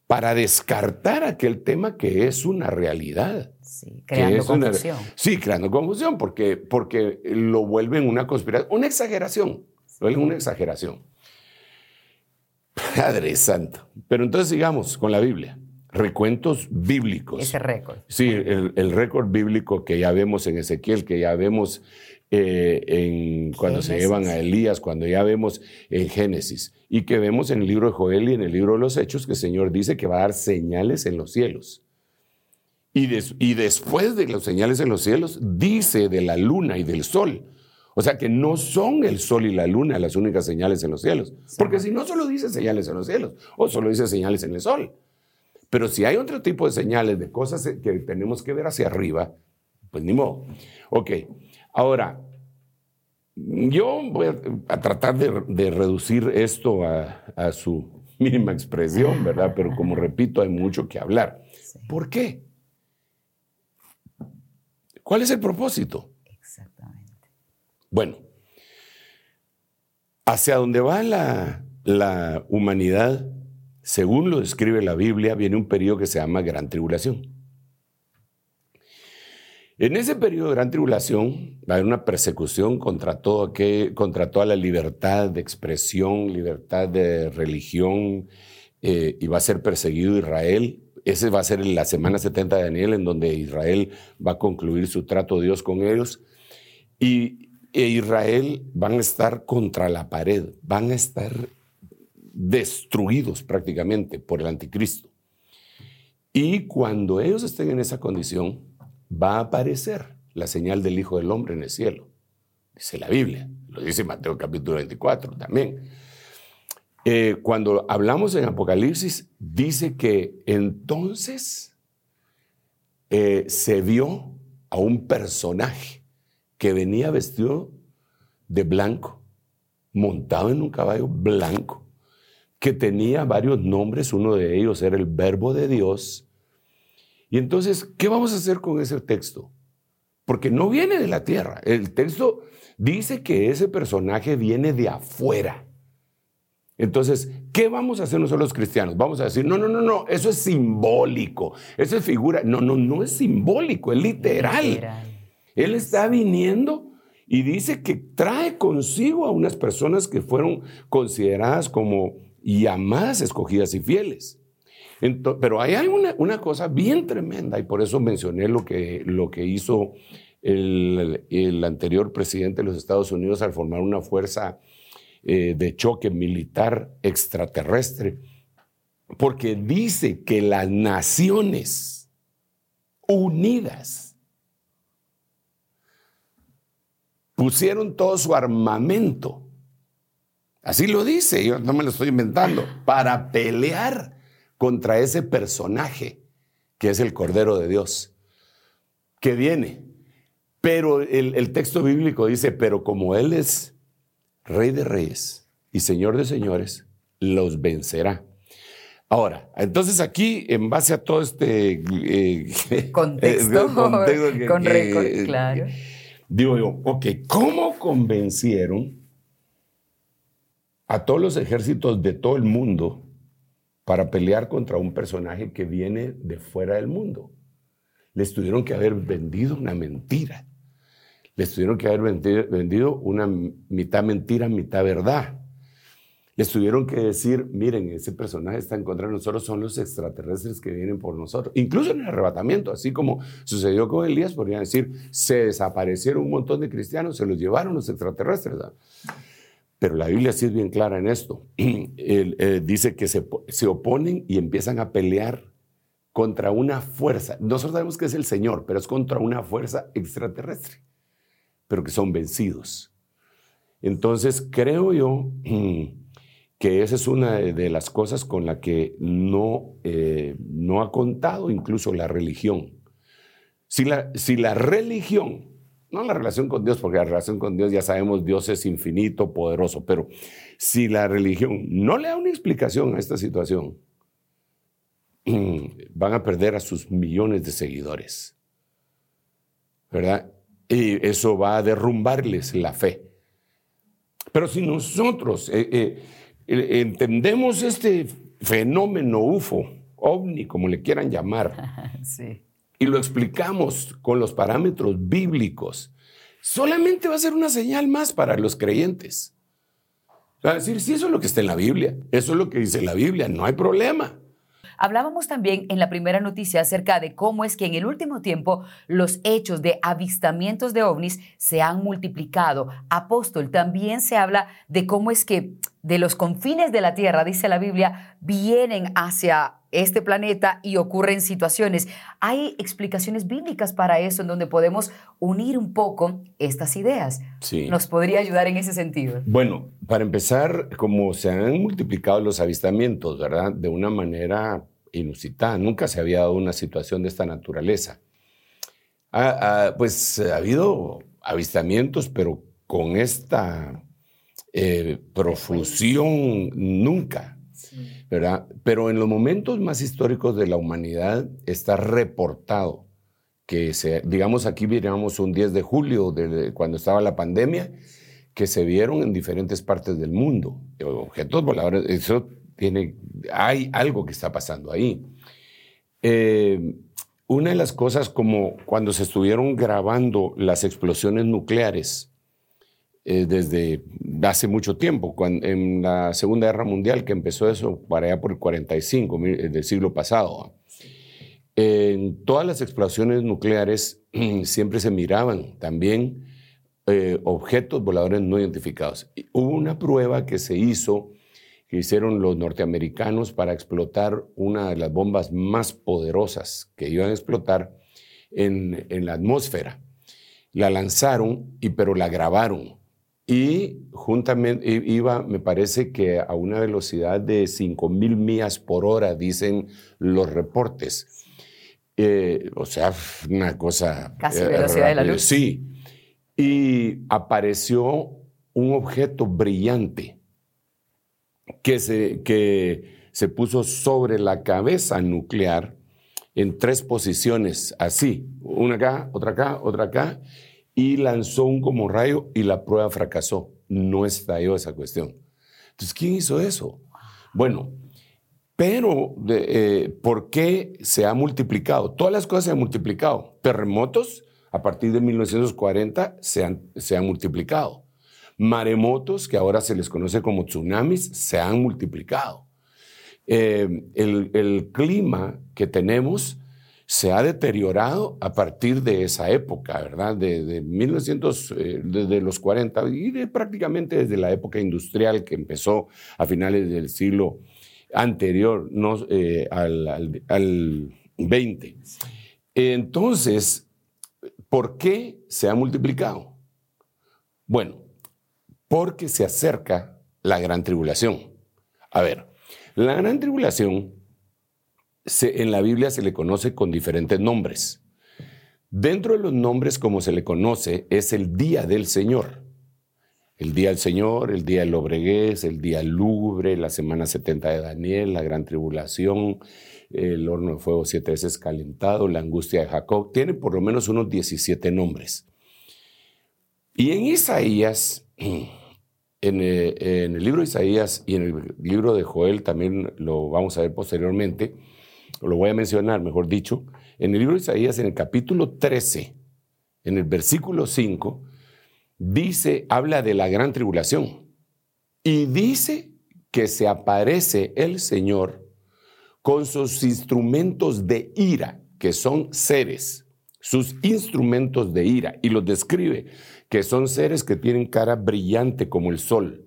[SPEAKER 2] para descartar aquel tema que es una realidad.
[SPEAKER 1] Sí, creando confusión.
[SPEAKER 2] sí, creando confusión, porque, porque lo vuelven una conspiración, una exageración, lo vuelven una exageración. Padre Santo. Pero entonces sigamos con la Biblia. Recuentos bíblicos.
[SPEAKER 1] Ese récord.
[SPEAKER 2] Sí, el, récord bíblico que ya vemos en Ezequiel, que ya vemos eh, en, cuando se llevan a Elías, cuando ya vemos en Génesis, y que vemos en el libro de Joel y en el libro de los Hechos, que el Señor dice que va a dar señales en los cielos. Y, después de las señales en los cielos, dice de la luna y del sol. O sea que no son el sol y la luna las únicas señales en los cielos. Porque si no, solo dice señales en los cielos o solo dice señales en el sol. Pero si hay otro tipo de señales, de cosas que tenemos que ver hacia arriba, pues ni modo. Ok, ahora, yo voy a, tratar de, reducir esto a, a, su [LAUGHS] mínima expresión, ¿verdad? Pero como repito, hay mucho que hablar. ¿Por qué? ¿Cuál es el propósito?
[SPEAKER 1] Exactamente.
[SPEAKER 2] Bueno, hacia donde va la, la humanidad, según lo describe la Biblia, viene un periodo que se llama Gran Tribulación. En ese periodo de gran tribulación va a haber una persecución contra, todo contra toda la libertad de expresión, libertad de religión, eh, y va a ser perseguido Israel ese va a ser la semana 70 de Daniel, en donde Israel va a concluir su trato de Dios con ellos. Y e Israel van a estar contra la pared, van a estar destruidos prácticamente por el anticristo. Y cuando ellos estén en esa condición, va a aparecer la señal del Hijo del Hombre en el cielo. Dice la Biblia, lo dice Mateo capítulo 24 también. Eh, cuando hablamos en Apocalipsis, dice que entonces eh, se vio a un personaje que venía vestido de blanco, montado en un caballo blanco, que tenía varios nombres, uno de ellos era el verbo de Dios. Y entonces, ¿qué vamos a hacer con ese texto? Porque no viene de la tierra. El texto dice que ese personaje viene de afuera. Entonces, ¿qué vamos a hacer nosotros los cristianos? Vamos a decir, no, no, no, no, eso es simbólico, eso es figura. No, no, no es simbólico, es literal. Él está viniendo y dice que trae consigo a unas personas que fueron consideradas como llamadas, escogidas y fieles. pero hay una, una, cosa bien tremenda y por eso mencioné lo que, lo que hizo el, el anterior presidente de los Estados Unidos al formar una fuerza eh, de choque militar extraterrestre, porque dice que las naciones unidas pusieron todo su armamento, así lo dice, yo no me lo estoy inventando, para pelear contra ese personaje que es el Cordero de Dios, que viene. Pero el, el texto bíblico dice, pero como Él es Rey de Reyes y Señor de Señores, los vencerá. Ahora, entonces aquí, en base a todo este
[SPEAKER 1] eh, [LAUGHS] contexto, [LAUGHS] con récord, claro.
[SPEAKER 2] Digo yo, ok, ¿cómo convencieron a todos los ejércitos de todo el mundo para pelear contra un personaje que viene de fuera del mundo? Les tuvieron que haber vendido una mentira les tuvieron que haber vendido una mitad mentira, mitad verdad. Les tuvieron que decir, miren, ese personaje está en contra de nosotros, son los extraterrestres que vienen por nosotros. Incluso en el arrebatamiento, así como sucedió con Elías, podrían decir, se desaparecieron un montón de cristianos, se los llevaron los extraterrestres. Pero la Biblia sí es bien clara en esto. [CLEARS THROAT] Eh, dice que se, se oponen y empiezan a pelear contra una fuerza. Nosotros sabemos que es el Señor, pero es contra una fuerza extraterrestre pero que son vencidos. Entonces, creo yo [CLEARS THROAT] que esa es una de las cosas con la que no, eh, no ha contado incluso la religión. Si la, si la religión, no la relación con Dios, porque la relación con Dios ya sabemos, Dios es infinito, poderoso, pero si la religión no le da una explicación a esta situación, [CLEARS THROAT] van a perder a sus millones de seguidores. ¿Verdad? Y eso va a derrumbarles la fe. Pero si nosotros eh, eh, eh, entendemos este fenómeno UFO, ovni, como le quieran llamar, [LAUGHS] y lo explicamos con los parámetros bíblicos, solamente va a ser una señal más para los creyentes. Va a decir, sí, eso es lo que está en la Biblia, eso es lo que dice la Biblia, no hay problema.
[SPEAKER 1] Hablábamos también en la primera noticia acerca de cómo es que en el último tiempo los hechos de avistamientos de ovnis se han multiplicado. Apóstol, también se habla de cómo es que de los confines de la Tierra, dice la Biblia, vienen hacia este planeta y ocurren situaciones. Hay explicaciones bíblicas para eso en donde podemos unir un poco estas ideas.
[SPEAKER 2] Sí.
[SPEAKER 1] ¿Nos podría ayudar en ese sentido?
[SPEAKER 2] Bueno, para empezar, como se han multiplicado los avistamientos, ¿verdad? De una manera inusitada, nunca se había dado una situación de esta naturaleza. pues ha habido avistamientos, pero con esta eh, profusión nunca, ¿verdad? Pero en los momentos más históricos de la humanidad está reportado que, se, digamos, aquí viéramos un 10 de julio, de, cuando estaba la pandemia, que se vieron en diferentes partes del mundo, objetos voladores, eso hay algo que está pasando ahí. Eh, una de las cosas como cuando se estuvieron grabando las explosiones nucleares eh, desde hace mucho tiempo, cuando, en la Segunda Guerra Mundial, que empezó eso para allá por el 45 eh, del siglo pasado. En todas las explosiones nucleares [CLEARS THROAT] siempre se miraban también objetos voladores no identificados. hubo una prueba que se hizo que hicieron los norteamericanos para explotar una de las bombas más poderosas que iban a explotar en, la atmósfera. La lanzaron, y, pero la grabaron. Y juntamente iba, me parece que a una velocidad de 5.000 millas por hora, dicen los reportes. Eh, o sea, una cosa...
[SPEAKER 1] Casi eh, velocidad de la luz.
[SPEAKER 2] Sí. Y apareció un objeto brillante que se, que se puso sobre la cabeza nuclear en tres posiciones, así, una acá, otra acá, otra acá, y lanzó un como rayo y la prueba fracasó. No estalló esa cuestión. Entonces, ¿quién hizo eso? Bueno, pero eh, ¿por qué se ha multiplicado? Todas las cosas se han multiplicado. Terremotos, a partir de 1940, se han, se han multiplicado. Maremotos, que ahora se les conoce como tsunamis, se han multiplicado. Eh, el, clima que tenemos se ha deteriorado a partir de esa época, ¿verdad? De, 1900, desde los 40 y de, prácticamente desde la época industrial que empezó a finales del siglo anterior no, eh, al, al 20. Entonces, ¿por qué se ha multiplicado? Bueno, porque se acerca la gran tribulación. A ver, la gran tribulación en la Biblia se le conoce con diferentes nombres. Dentro de los nombres como se le conoce es el día del Señor. El día del Señor, el día del Lobregués, el día lúgubre, la semana 70 de Daniel, la gran tribulación, el horno de fuego siete veces calentado, la angustia de Jacob. Tiene por lo menos unos 17 nombres. Y en Isaías [CLEARS THROAT] Eh, en, el libro de Isaías y en el libro de Joel también lo vamos a ver posteriormente, lo voy a mencionar, mejor dicho, en el libro de Isaías, en el capítulo 13, en el versículo 5, dice, habla de la gran tribulación y dice que se aparece el Señor con sus instrumentos de ira, que son seres, sus instrumentos de ira, y los describe que son seres que tienen cara brillante como el sol,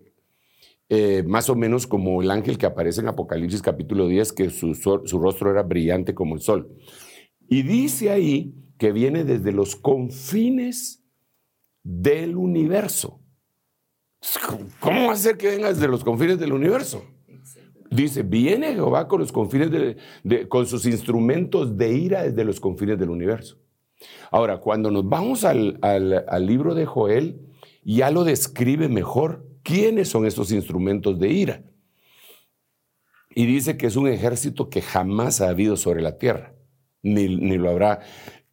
[SPEAKER 2] eh, más o menos como el ángel que aparece en Apocalipsis capítulo 10, que su, rostro era brillante como el sol. Y dice ahí que viene desde los confines del universo. ¿Cómo ser que venga desde los confines del universo? Dice, viene Jehová con los confines de, con sus instrumentos de ira desde los confines del universo. Ahora, cuando nos vamos al, libro de Joel, ya lo describe mejor quiénes son estos instrumentos de ira. Y dice que es un ejército que jamás ha habido sobre la tierra, ni, lo habrá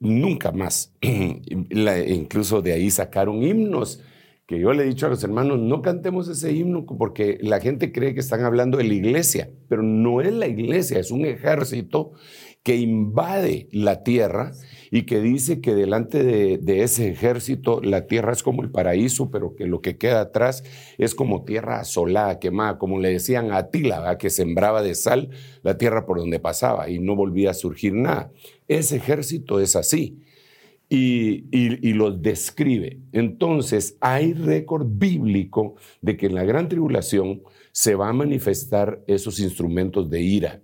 [SPEAKER 2] nunca más. [CLEARS THROAT] incluso de ahí sacaron himnos que yo le he dicho a los hermanos, no cantemos ese himno porque la gente cree que están hablando de la iglesia, pero no es la iglesia, es un ejército que invade la tierra y que dice que delante de, ese ejército la tierra es como el paraíso, pero que lo que queda atrás es como tierra asolada, quemada, como le decían a Atila, que sembraba de sal la tierra por donde pasaba y no volvía a surgir nada. Ese ejército es así. Y, y, los describe. Entonces, hay récord bíblico de que en la gran tribulación se va a manifestar esos instrumentos de ira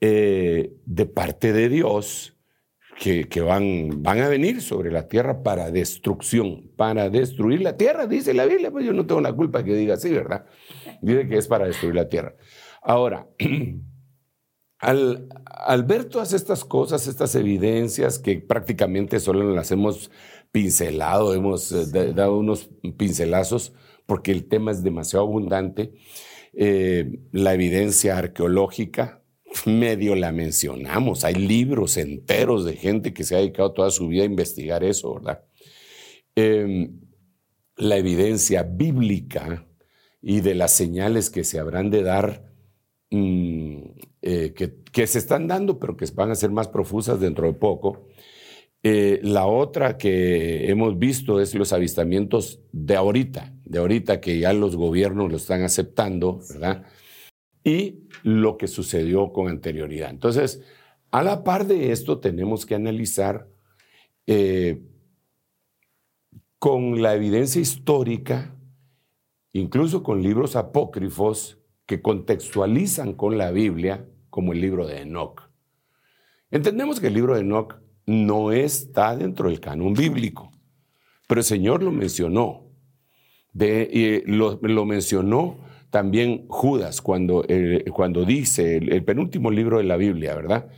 [SPEAKER 2] eh, de parte de Dios que, van, van a venir sobre la tierra para destrucción, para destruir la tierra, dice la Biblia, pues yo no tengo la culpa que diga así, ¿verdad? Dice que es para destruir la tierra. Ahora, [CLEARS THROAT] al, al ver todas estas cosas, estas evidencias que prácticamente solo las hemos pincelado, hemos eh, dado unos pincelazos, porque el tema es demasiado abundante, eh, la evidencia arqueológica, medio la mencionamos. Hay libros enteros de gente que se ha dedicado toda su vida a investigar eso, ¿verdad? Em, la evidencia bíblica y de las señales que se habrán de dar, mm, eh, que, se están dando, pero que van a ser más profusas dentro de poco. Eh, la otra que hemos visto es los avistamientos de ahorita, de ahorita que ya los gobiernos lo están aceptando, ¿verdad? Y lo que sucedió con anterioridad. Entonces, a la par de esto, tenemos que analizar eh, con la evidencia histórica, incluso con libros apócrifos que contextualizan con la Biblia, como el libro de Enoch. Entendemos que el libro de Enoch no está dentro del canon bíblico, pero el Señor lo mencionó. De, lo, lo mencionó también Judas, cuando, eh, cuando dice, el, penúltimo libro de la Biblia, ¿verdad?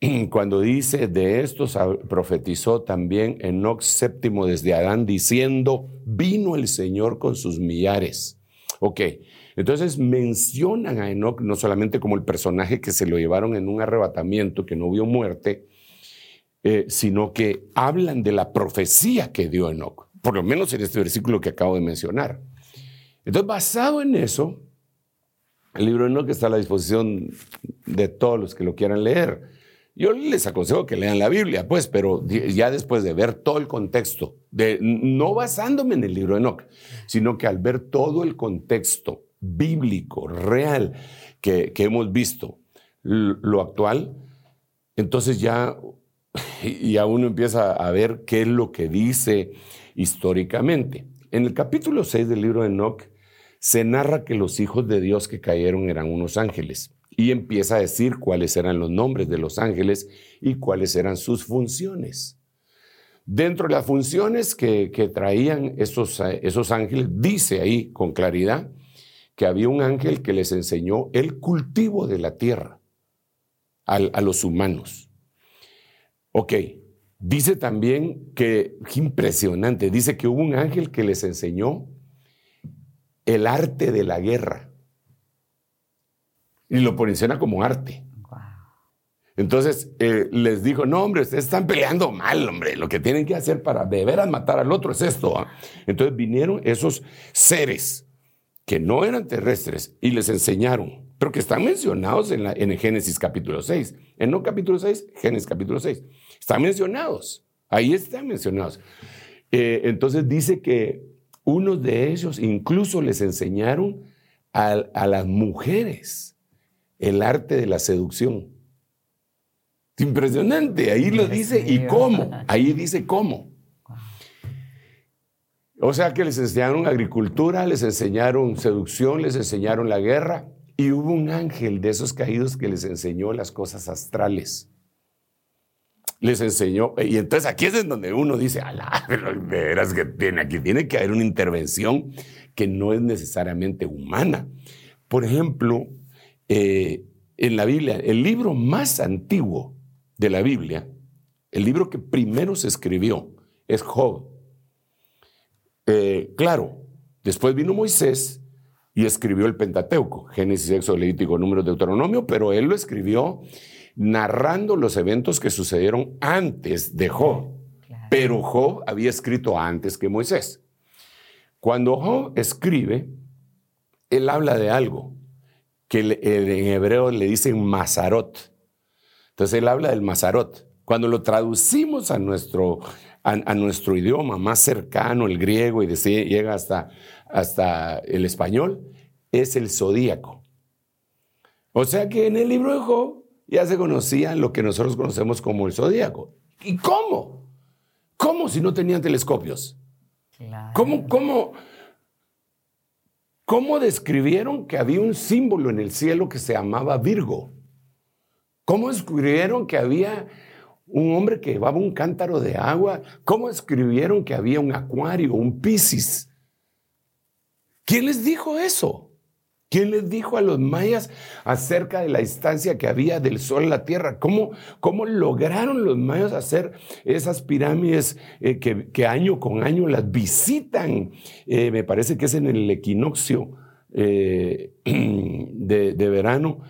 [SPEAKER 2] [CLEARS THROAT] Cuando dice, de estos profetizó también Enoch séptimo desde Adán, diciendo, vino el Señor con sus millares. Ok, Entonces mencionan a Enoch no solamente como el personaje que se lo llevaron en un arrebatamiento, que no vio muerte, eh, sino que hablan de la profecía que dio Enoch, por lo menos en este versículo que acabo de mencionar. Entonces, basado en eso, el libro de Enoch está a la disposición de todos los que lo quieran leer. Yo les aconsejo que lean la Biblia, pues, pero ya después de ver todo el contexto, de, no basándome en el libro de Enoch, sino que al ver todo el contexto bíblico, real, que, hemos visto, lo actual, entonces ya, ya uno empieza a ver qué es lo que dice históricamente. En el capítulo 6 del libro de Enoch se narra que los hijos de Dios que cayeron eran unos ángeles y empieza a decir cuáles eran los nombres de los ángeles y cuáles eran sus funciones. Dentro de las funciones que, traían esos, esos ángeles, dice ahí con claridad que había un ángel que les enseñó el cultivo de la tierra a, a los humanos. Ok, dice también que, impresionante, dice que hubo un ángel que les enseñó el arte de la guerra y lo menciona como arte. Entonces eh, les dijo, no, hombre, ustedes están peleando mal, hombre. Lo que tienen que hacer para de veras matar al otro es esto. ¿ah?". Entonces vinieron esos seres que no eran terrestres y les enseñaron, pero que están mencionados en, la, en Génesis capítulo 6. En no capítulo 6, Génesis capítulo 6. Están mencionados. Ahí están mencionados. Eh, entonces dice que unos de ellos incluso les enseñaron a las mujeres el arte de la seducción. Impresionante, ahí lo dice y cómo, [LAUGHS] ahí dice cómo. O sea que les enseñaron agricultura, les enseñaron seducción, les enseñaron la guerra y hubo un ángel de esos caídos que les enseñó las cosas astrales. Les enseñó, y entonces aquí es en donde uno dice, alá, [LAUGHS] pero veras que tiene aquí, tiene que haber una intervención que no es necesariamente humana. Por ejemplo, eh, en la Biblia, el libro más antiguo de la Biblia, el libro que primero se escribió, es Job. Eh, claro, después vino Moisés y escribió el Pentateuco, Génesis, Éxodo, Levítico, Números, Deuteronomio, pero él lo escribió narrando los eventos que sucedieron antes de Job. Pero Job había escrito antes que Moisés. Cuando Job escribe, él habla de algo que en hebreo le dicen Mazarot. Entonces él habla del Mazarot. Cuando lo traducimos a nuestro, a, nuestro idioma más cercano, el griego, y llega hasta, hasta el español, es el zodíaco. O sea que en el libro de Job ya se conocía lo que nosotros conocemos como el zodíaco. ¿Y cómo? ¿Cómo si no tenían telescopios? ¿Cómo, cómo, ¿Cómo describieron que había un símbolo en el cielo que se llamaba Virgo? ¿Cómo describieron que había un hombre que llevaba un cántaro de agua? ¿Cómo escribieron que había un acuario, un piscis? ¿Quién les dijo eso? ¿Quién les dijo a los mayas acerca de la distancia que había del sol a la tierra? ¿Cómo, cómo lograron los mayas hacer esas pirámides eh, que, año con año las visitan? Eh, me parece que es en el equinoccio eh, [CLEARS THROAT] de, verano,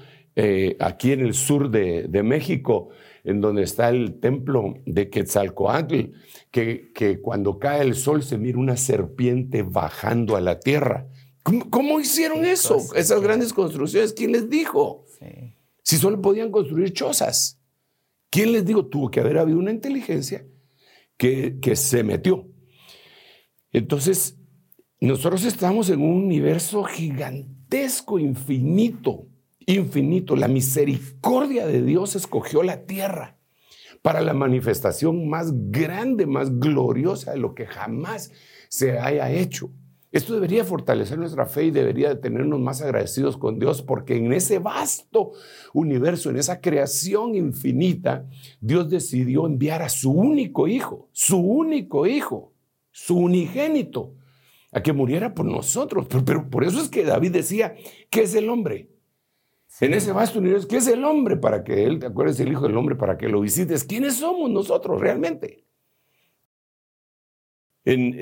[SPEAKER 2] aquí en el sur de, México, en donde está el templo de Quetzalcoatl, que, que cuando cae el sol se mira una serpiente bajando a la tierra. ¿Cómo, hicieron eso? Esas grandes construcciones, ¿quién les dijo? Si solo podían construir chozas. ¿Quién les dijo? Tuvo que haber habido una inteligencia que, que se metió. Entonces, nosotros estamos en un universo gigantesco, infinito, infinito. La misericordia de Dios escogió la tierra para la manifestación más grande, más gloriosa de lo que jamás se haya hecho. Esto debería fortalecer nuestra fe y debería tenernos más agradecidos con Dios porque en ese vasto universo, en esa creación infinita, Dios decidió enviar a su único hijo, su único hijo, su unigénito, a que muriera por nosotros. Pero, por eso es que David decía, ¿qué es el hombre? En ese vasto universo, ¿qué es el hombre para que él, te acuerdes el hijo del hombre para que lo visites? ¿Quiénes somos nosotros realmente?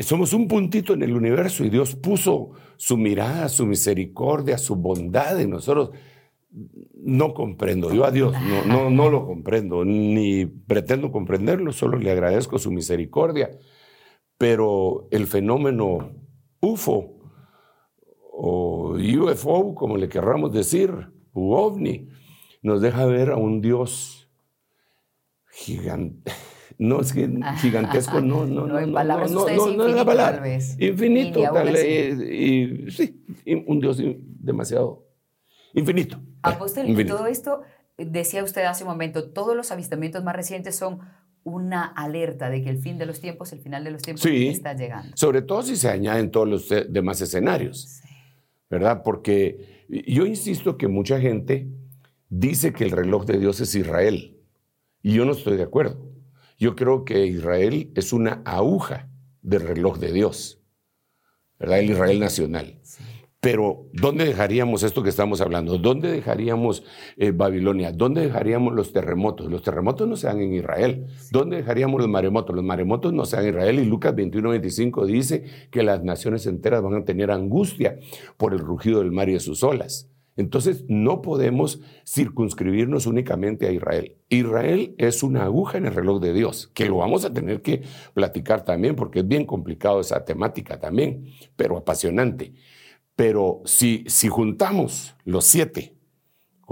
[SPEAKER 2] Somos un puntito en el universo y Dios puso su mirada, su misericordia, su bondad en nosotros. No comprendo, yo a Dios no, no, no lo comprendo, ni pretendo comprenderlo, solo le agradezco su misericordia. Pero el fenómeno UFO o UFO, como le querramos decir, u ovni, nos deja ver a un Dios gigante. No es que [LAUGHS] gigantesco, no, no, no.
[SPEAKER 1] en palabras
[SPEAKER 2] no,
[SPEAKER 1] no, no,
[SPEAKER 2] palabra. Infinito,
[SPEAKER 1] tal,
[SPEAKER 2] y, sí, un Dios demasiado infinito.
[SPEAKER 1] Apóstol, y todo esto, decía usted hace un momento, todos los avistamientos más recientes son una alerta de que el fin de los tiempos, el final de los tiempos está llegando.
[SPEAKER 2] Sobre todo si se añaden todos los demás escenarios, ¿verdad? Porque yo insisto que mucha gente dice que el reloj de Dios es Israel y yo no estoy de acuerdo. Yo creo que Israel es una aguja del reloj de Dios, ¿verdad? El Israel nacional. Pero, ¿dónde dejaríamos esto que estamos hablando? ¿Dónde dejaríamos eh, Babilonia? ¿Dónde dejaríamos los terremotos? Los terremotos no se dan en Israel. ¿Dónde dejaríamos los maremotos? Los maremotos no se dan en Israel. Y Lucas 21, 25 dice que las naciones enteras van a tener angustia por el rugido del mar y de sus olas. Entonces, no podemos circunscribirnos únicamente a Israel. Israel es una aguja en el reloj de Dios, que lo vamos a tener que platicar también, porque es bien complicado esa temática también, pero apasionante. Pero si, si juntamos los siete,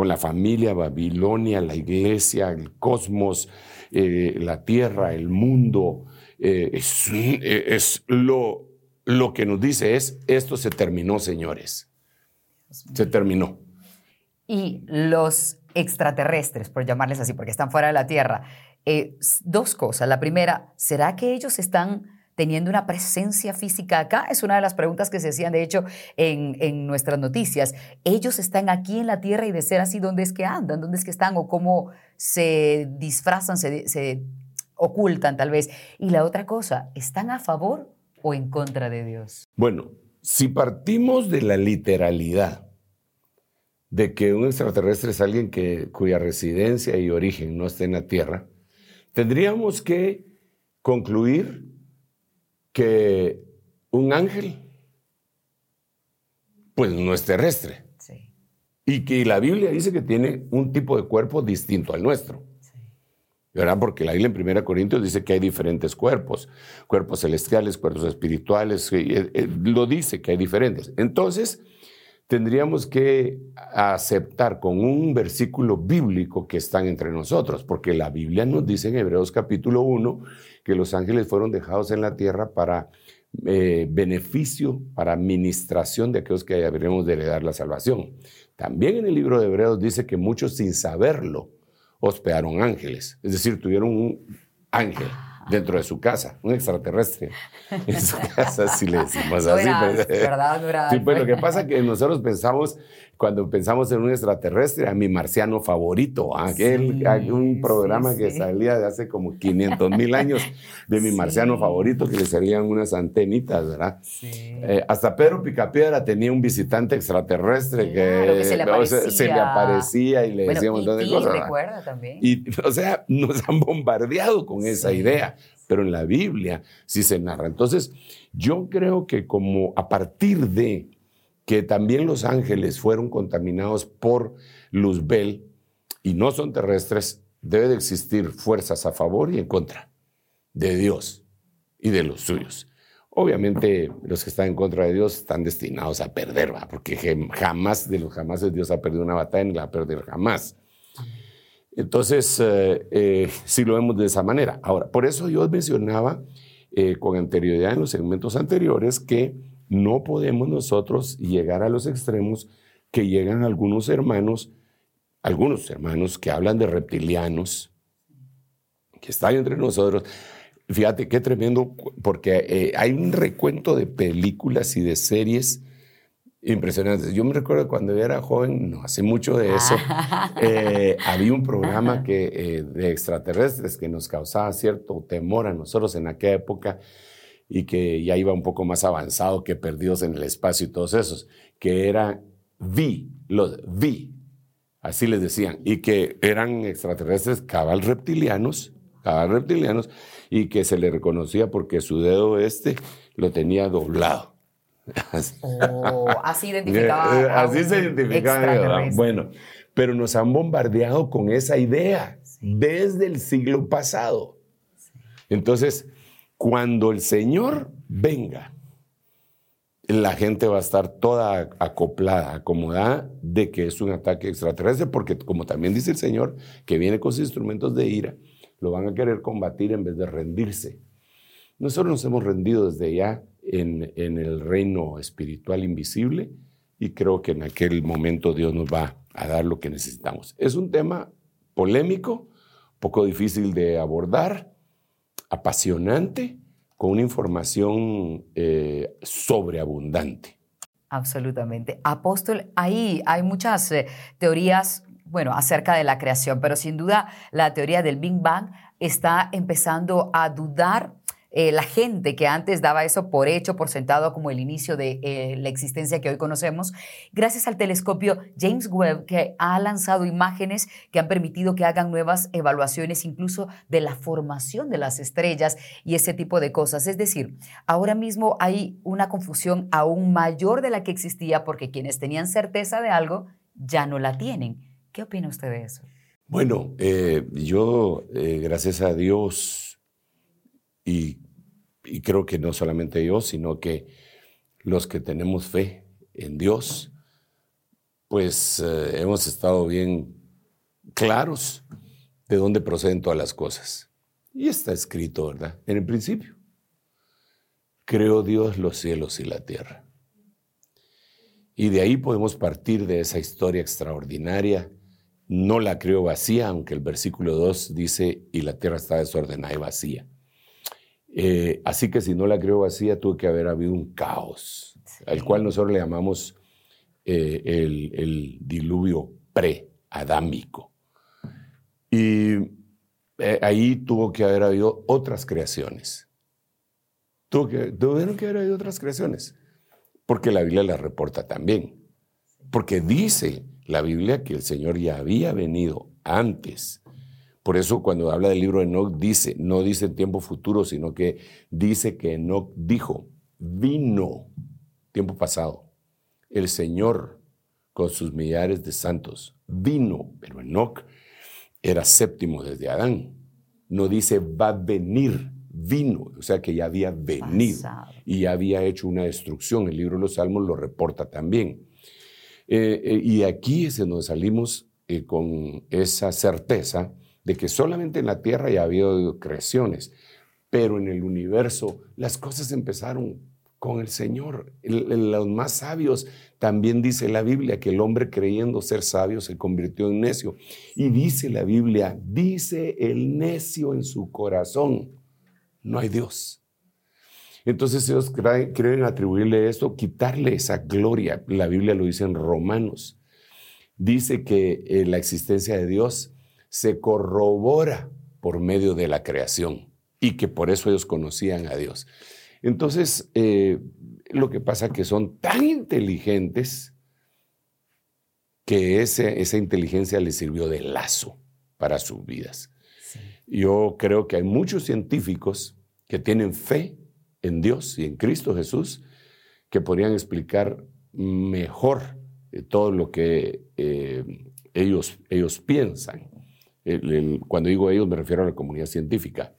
[SPEAKER 2] con la familia, Babilonia, la iglesia, el cosmos, eh, la tierra, el mundo, eh, es, es lo, lo que nos dice es, esto se terminó, señores. Se terminó.
[SPEAKER 1] Y los extraterrestres, por llamarles así, porque están fuera de la Tierra, eh, dos cosas. La primera, ¿será que ellos están teniendo una presencia física acá? Es una de las preguntas que se hacían, de hecho, en, nuestras noticias. ¿Ellos están aquí en la Tierra y de ser así, dónde es que andan? ¿Dónde es que están? ¿O cómo se disfrazan, se, se ocultan tal vez? Y la otra cosa, ¿están a favor o en contra de Dios?
[SPEAKER 2] Bueno, si partimos de la literalidad de que un extraterrestre es alguien que, cuya residencia y origen no está en la Tierra, tendríamos que concluir que un ángel, pues no es terrestre. Y que la Biblia dice que tiene un tipo de cuerpo distinto al nuestro. ¿Verdad? Porque la Biblia en 1 Corintios dice que hay diferentes cuerpos, cuerpos celestiales, cuerpos espirituales, eh, eh, lo dice que hay diferentes. Entonces, tendríamos que aceptar con un versículo bíblico que están entre nosotros, porque la Biblia nos dice en Hebreos capítulo 1 que los ángeles fueron dejados en la tierra para eh, beneficio, para administración de aquellos que deberíamos de heredar la salvación. También en el libro de Hebreos dice que muchos sin saberlo, hospedaron ángeles, es decir, tuvieron un ángel dentro de su casa, un extraterrestre en su [LAUGHS] casa, si le decimos así.
[SPEAKER 1] Pues, ¿verdad? [LAUGHS]
[SPEAKER 2] Sí, pues lo que pasa es que nosotros pensamos, cuando pensamos en un extraterrestre, a mi marciano favorito, aquel, un programa que salía de hace como 500 mil años de mi [LAUGHS] marciano favorito, que le salían unas antenitas, ¿verdad? Eh, hasta Pedro Picapiedra tenía un visitante extraterrestre que,
[SPEAKER 1] se, le aparecía.
[SPEAKER 2] y le decíamos
[SPEAKER 1] un cosas. recuerda también.
[SPEAKER 2] Y, o sea, nos han bombardeado con esa idea pero en la Biblia sí se narra. Entonces, yo creo que como a partir de que también los ángeles fueron contaminados por Luzbel y no son terrestres, debe de existir fuerzas a favor y en contra de Dios y de los suyos. Obviamente los que están en contra de Dios están destinados a perder, ¿va? porque jamás de los jamás Dios ha perdido una batalla ni la va a jamás. Entonces, eh, eh, si lo vemos de esa manera. Ahora, por eso yo mencionaba eh, con anterioridad en los segmentos anteriores que no podemos nosotros llegar a los extremos que llegan algunos hermanos, algunos hermanos que hablan de reptilianos, que están entre nosotros. Fíjate qué tremendo, porque hay un recuento de películas y de series Impresionante. Yo me recuerdo cuando yo era joven, no hace mucho de eso, [LAUGHS] eh, había un programa que, eh, de extraterrestres que nos causaba cierto temor a nosotros en aquella época y que ya iba un poco más avanzado que Perdidos en el Espacio y todos esos, que era V, los V, así les decían, y que eran extraterrestres cabal reptilianos caballos reptilianos, y que se le reconocía porque su dedo este lo tenía doblado. [LAUGHS]
[SPEAKER 1] Oh, así [LAUGHS] identificaba.
[SPEAKER 2] Eh, así se identificaba. Bueno, pero nos han bombardeado con esa idea desde el siglo pasado. Entonces, cuando el Señor venga, la gente va a estar toda acoplada, acomodada de que es un ataque extraterrestre, porque como también dice el Señor, que viene con sus instrumentos de ira, lo van a querer combatir en vez de rendirse. Nosotros nos hemos rendido desde ya en, en el reino espiritual invisible y creo que en aquel momento Dios nos va a dar lo que necesitamos. Es un tema polémico, poco difícil de abordar, apasionante, con una información eh, sobreabundante.
[SPEAKER 1] Absolutamente. Apóstol, ahí hay muchas eh, teorías, bueno, acerca de la creación, pero sin duda la teoría del Big Bang está empezando a dudar eh, la gente que antes daba eso por hecho, por sentado como el inicio de eh, la existencia que hoy conocemos, gracias al telescopio James Webb que ha lanzado imágenes que han permitido que hagan nuevas evaluaciones incluso de la formación de las estrellas y ese tipo de cosas. Es decir, ahora mismo hay una confusión aún mayor de la que existía porque quienes tenían certeza de algo ya no la tienen. ¿Qué opina usted de eso?
[SPEAKER 2] Bueno, eh, yo, gracias a Dios, y, creo que no solamente yo, sino que los que tenemos fe en Dios, pues eh, hemos estado bien claros de dónde proceden todas las cosas. Y está escrito, ¿verdad? En el principio. Creó Dios los cielos y la tierra. Y de ahí podemos partir de esa historia extraordinaria. No la creó vacía, aunque el versículo 2 dice, y la tierra está desordenada y vacía. Eh, así que si no la creo vacía, tuvo que haber habido un caos, al cual nosotros le llamamos eh, el, diluvio pre-adámico. Y eh, ahí tuvo que haber habido otras creaciones. Tuvo que, tuvieron que haber habido otras creaciones, porque la Biblia las reporta también. Porque dice la Biblia que el Señor ya había venido antes por eso cuando habla del libro de Enoch dice, no dice tiempo futuro, sino que dice que Enoch dijo, vino, tiempo pasado, el Señor con sus millares de santos, vino, pero Enoch era séptimo desde Adán. No dice va a venir, vino, o sea que ya había venido y ya había hecho una destrucción. El libro de los Salmos lo reporta también. Eh, eh, y aquí es en donde salimos eh, con esa certeza de que solamente en la Tierra ya había habido creaciones, pero en el universo las cosas empezaron con el Señor. los más sabios también dice la Biblia que el hombre creyendo ser sabio se convirtió en necio. Y dice la Biblia, dice el necio en su corazón, no hay Dios. Entonces ellos creen, atribuirle esto, quitarle esa gloria. La Biblia lo dice en Romanos. Dice que eh, la existencia de Dios se corrobora por medio de la creación y que por eso ellos conocían a Dios. Entonces, eh, lo que pasa es que son tan inteligentes que esa inteligencia les sirvió de lazo para sus vidas. Yo creo que hay muchos científicos que tienen fe en Dios y en Cristo Jesús que podrían explicar mejor todo lo que eh, ellos, ellos piensan cuando digo ellos me refiero a la comunidad científica,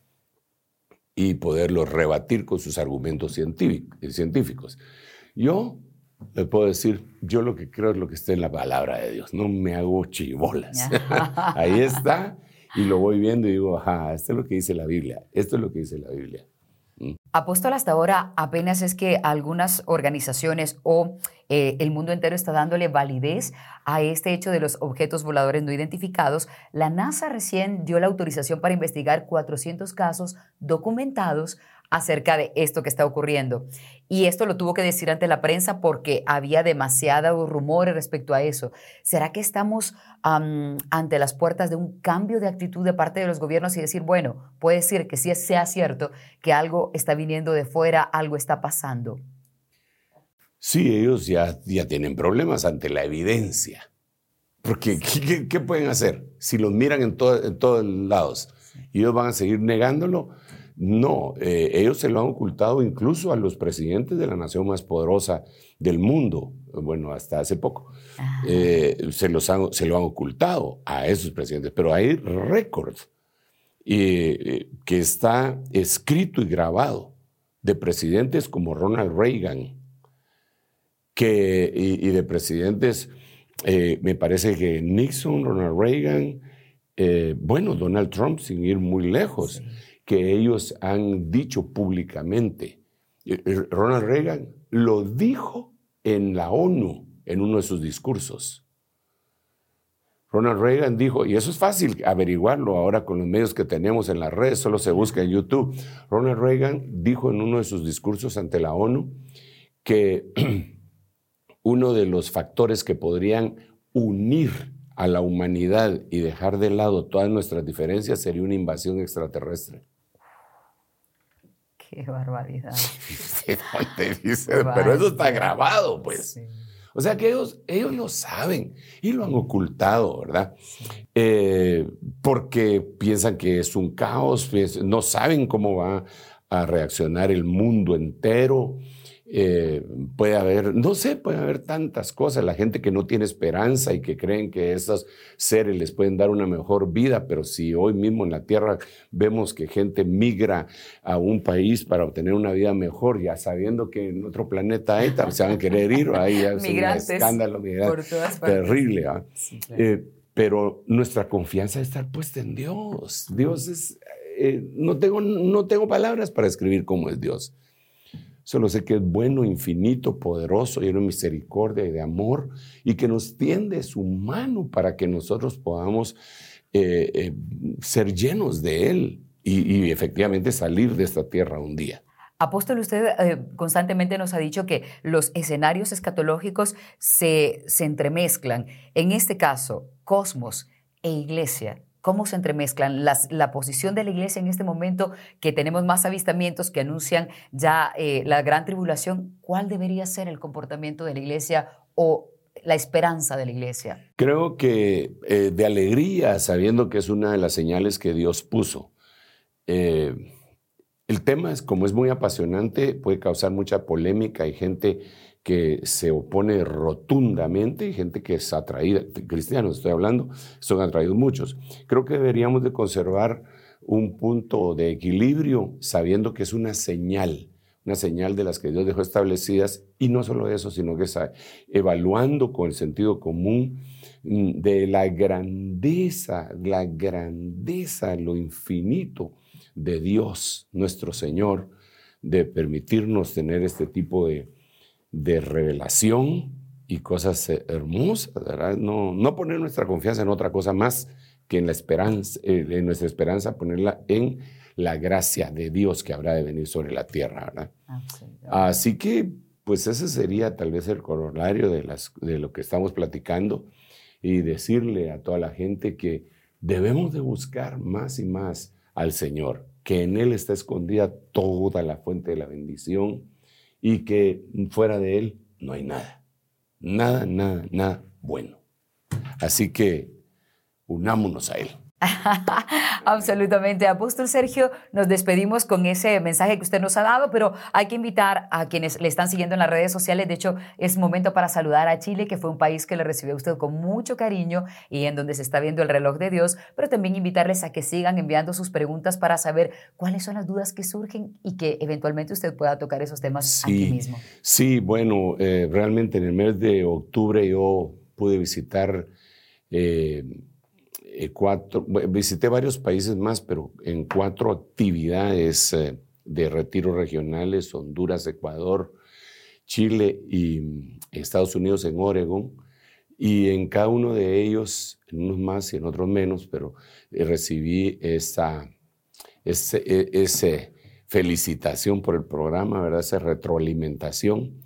[SPEAKER 2] y poderlo rebatir con sus argumentos científicos. Yo les puedo decir, yo lo que creo es lo que está en la palabra de Dios, no me hago chivolas. [LAUGHS] Ahí está, y lo voy viendo y digo, ajá, esto es lo que dice la Biblia, esto es lo que dice la Biblia.
[SPEAKER 1] Apóstol, hasta ahora apenas es que algunas organizaciones o eh, el mundo entero está dándole validez a este hecho de los objetos voladores no identificados. La NASA recién dio la autorización para investigar 400 casos documentados acerca de esto que está ocurriendo. Y esto lo tuvo que decir ante la prensa porque había demasiados rumores respecto a eso. ¿Será que estamos ante las puertas de un cambio de actitud de parte de los gobiernos y decir, bueno, puede decir que sí sea cierto que algo está viniendo de fuera, algo está pasando?
[SPEAKER 2] Sí, ellos ya, ya tienen problemas ante la evidencia. Porque, ¿qué, pueden hacer si los miran en, en todos lados? ¿Y ellos van a seguir negándolo? No, eh, ellos se lo han ocultado incluso a los presidentes de la nación más poderosa del mundo, bueno, hasta hace poco. Eh, se, los se lo han ocultado a esos presidentes, pero hay récords que está escrito y grabado de presidentes como Ronald Reagan que, y, de presidentes, eh, me parece que Nixon, Ronald Reagan, eh, bueno, Donald Trump, sin ir muy lejos, que ellos han dicho públicamente. Eh, Ronald Reagan lo dijo en la ONU en uno de sus discursos. Ronald Reagan dijo, y eso es fácil averiguarlo ahora con los medios que tenemos en las redes, solo se busca en YouTube. Ronald Reagan dijo en uno de sus discursos ante la ONU que [CLEARS THROAT] uno de los factores que podrían unir a la humanidad y dejar de lado todas nuestras diferencias sería una invasión extraterrestre.
[SPEAKER 1] Qué barbaridad. [LAUGHS] [LAUGHS]
[SPEAKER 2] Pero eso está grabado, pues. O sea que ellos, ellos lo saben y lo han ocultado, ¿verdad? Eh, porque piensan que es un caos, no saben cómo va a reaccionar el mundo entero. Eh, puede haber, no sé, puede haber tantas cosas, la gente que no tiene esperanza y que creen que esos seres les pueden dar una mejor vida, pero si hoy mismo en la Tierra vemos que gente migra a un país para obtener una vida mejor, ya sabiendo que en otro planeta hay, se van a querer ir, ahí es un escándalo terrible. ¿ah? Eh, pero nuestra confianza debe estar puesta en Dios. Dios es, eh, no, tengo, no tengo palabras para escribir cómo es Dios. Solo sé que es bueno, infinito, poderoso, lleno de misericordia y de amor, y que nos tiende su mano para que nosotros podamos eh, eh, ser llenos de Él y, efectivamente salir de esta tierra un día.
[SPEAKER 1] Apóstol, usted eh, constantemente nos ha dicho que los escenarios escatológicos se, se entremezclan. En este caso, cosmos e iglesia cómo se entremezclan la posición de la iglesia en este momento, que tenemos más avistamientos que anuncian ya eh, la gran tribulación, ¿cuál debería ser el comportamiento de la iglesia o la esperanza de la iglesia?
[SPEAKER 2] Creo que eh, de alegría, sabiendo que es una de las señales que Dios puso. Eh, el tema es, como es muy apasionante, puede causar mucha polémica y gente que se opone rotundamente y gente que es atraída, cristianos estoy hablando, son atraídos muchos. Creo que deberíamos de conservar un punto de equilibrio sabiendo que es una señal, una señal de las que Dios dejó establecidas y no solo eso, sino que evaluando con el sentido común mm, de la grandeza, la grandeza, lo infinito de Dios, nuestro Señor, de permitirnos tener este tipo de, de revelación y cosas eh, hermosas, ¿verdad? No, no poner nuestra confianza en otra cosa más que en la esperanza, eh, en nuestra esperanza, ponerla en la gracia de Dios que habrá de venir sobre la tierra, ¿verdad? Así que, pues ese sería tal vez el corolario de, las, de lo que estamos platicando y decirle a toda la gente que debemos de buscar más y más al Señor, que en Él está escondida toda la fuente de la bendición y que fuera de Él no hay nada. Nada, nada, nada bueno. Así que unámonos a Él. [LAUGHS]
[SPEAKER 1] Absolutamente. Apóstol Sergio, nos despedimos con ese mensaje que usted nos ha dado, pero hay que invitar a quienes le están siguiendo en las redes sociales. De hecho, es momento para saludar a Chile, que fue un país que le recibió a usted con mucho cariño y en donde se está viendo el reloj de Dios, pero también invitarles a que sigan enviando sus preguntas para saber cuáles son las dudas que surgen y que eventualmente usted pueda tocar esos temas aquí mismo.
[SPEAKER 2] Sí, bueno, eh, realmente en el mes de octubre yo pude visitar... Eh, eh, cuatro, visité varios países más, pero en cuatro actividades eh, de retiros regionales, Honduras, Ecuador, Chile y mm, Estados Unidos en Oregon. Y en cada uno de ellos, en unos más y en otros menos, pero eh, recibí esa, ese, e, ese, felicitación por el programa, ¿verdad? esa retroalimentación.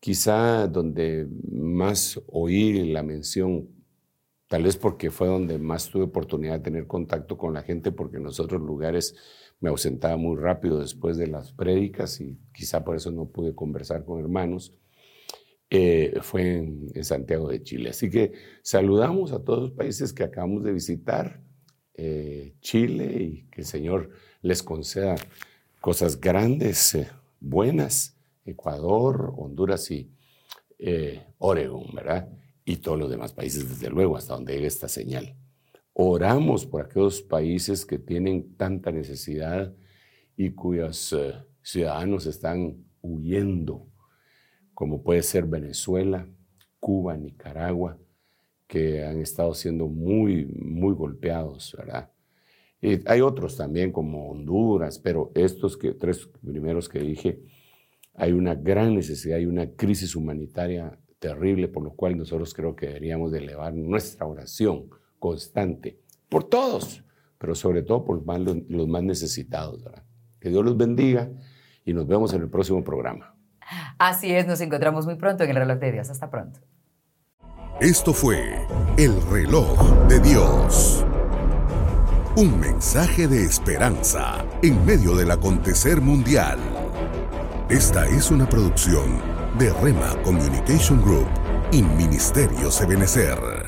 [SPEAKER 2] Quizá donde más oí la mención Tal vez porque fue donde más tuve oportunidad de tener contacto con la gente, porque en los otros lugares me ausentaba muy rápido después de las prédicas y quizá por eso no pude conversar con hermanos. Eh, fue en, Santiago de Chile. Así que saludamos a todos los países que acabamos de visitar eh, Chile y que el Señor les conceda cosas grandes, eh, buenas, Ecuador, Honduras y eh, Oregon, ¿verdad? Y todos los demás países, desde luego, hasta donde llegue esta señal. Oramos por aquellos países que tienen tanta necesidad y cuyos ciudadanos están huyendo, como puede ser Venezuela, Cuba, Nicaragua, que han estado siendo muy, muy golpeados, ¿verdad? Y hay otros también como Honduras, pero estos que, tres primeros que dije, hay una gran necesidad, hay una crisis humanitaria terrible, por lo cual nosotros creo que deberíamos de elevar nuestra oración constante por todos, pero sobre todo por los más, los más necesitados. ¿verdad? Que Dios los bendiga y nos vemos en el próximo programa.
[SPEAKER 1] Así es, nos encontramos muy pronto en el reloj de Dios. Hasta pronto.
[SPEAKER 4] Esto fue El reloj de Dios. Un mensaje de esperanza en medio del acontecer mundial. Esta es una producción de Rema Communication Group y Ministerio Sebenecer.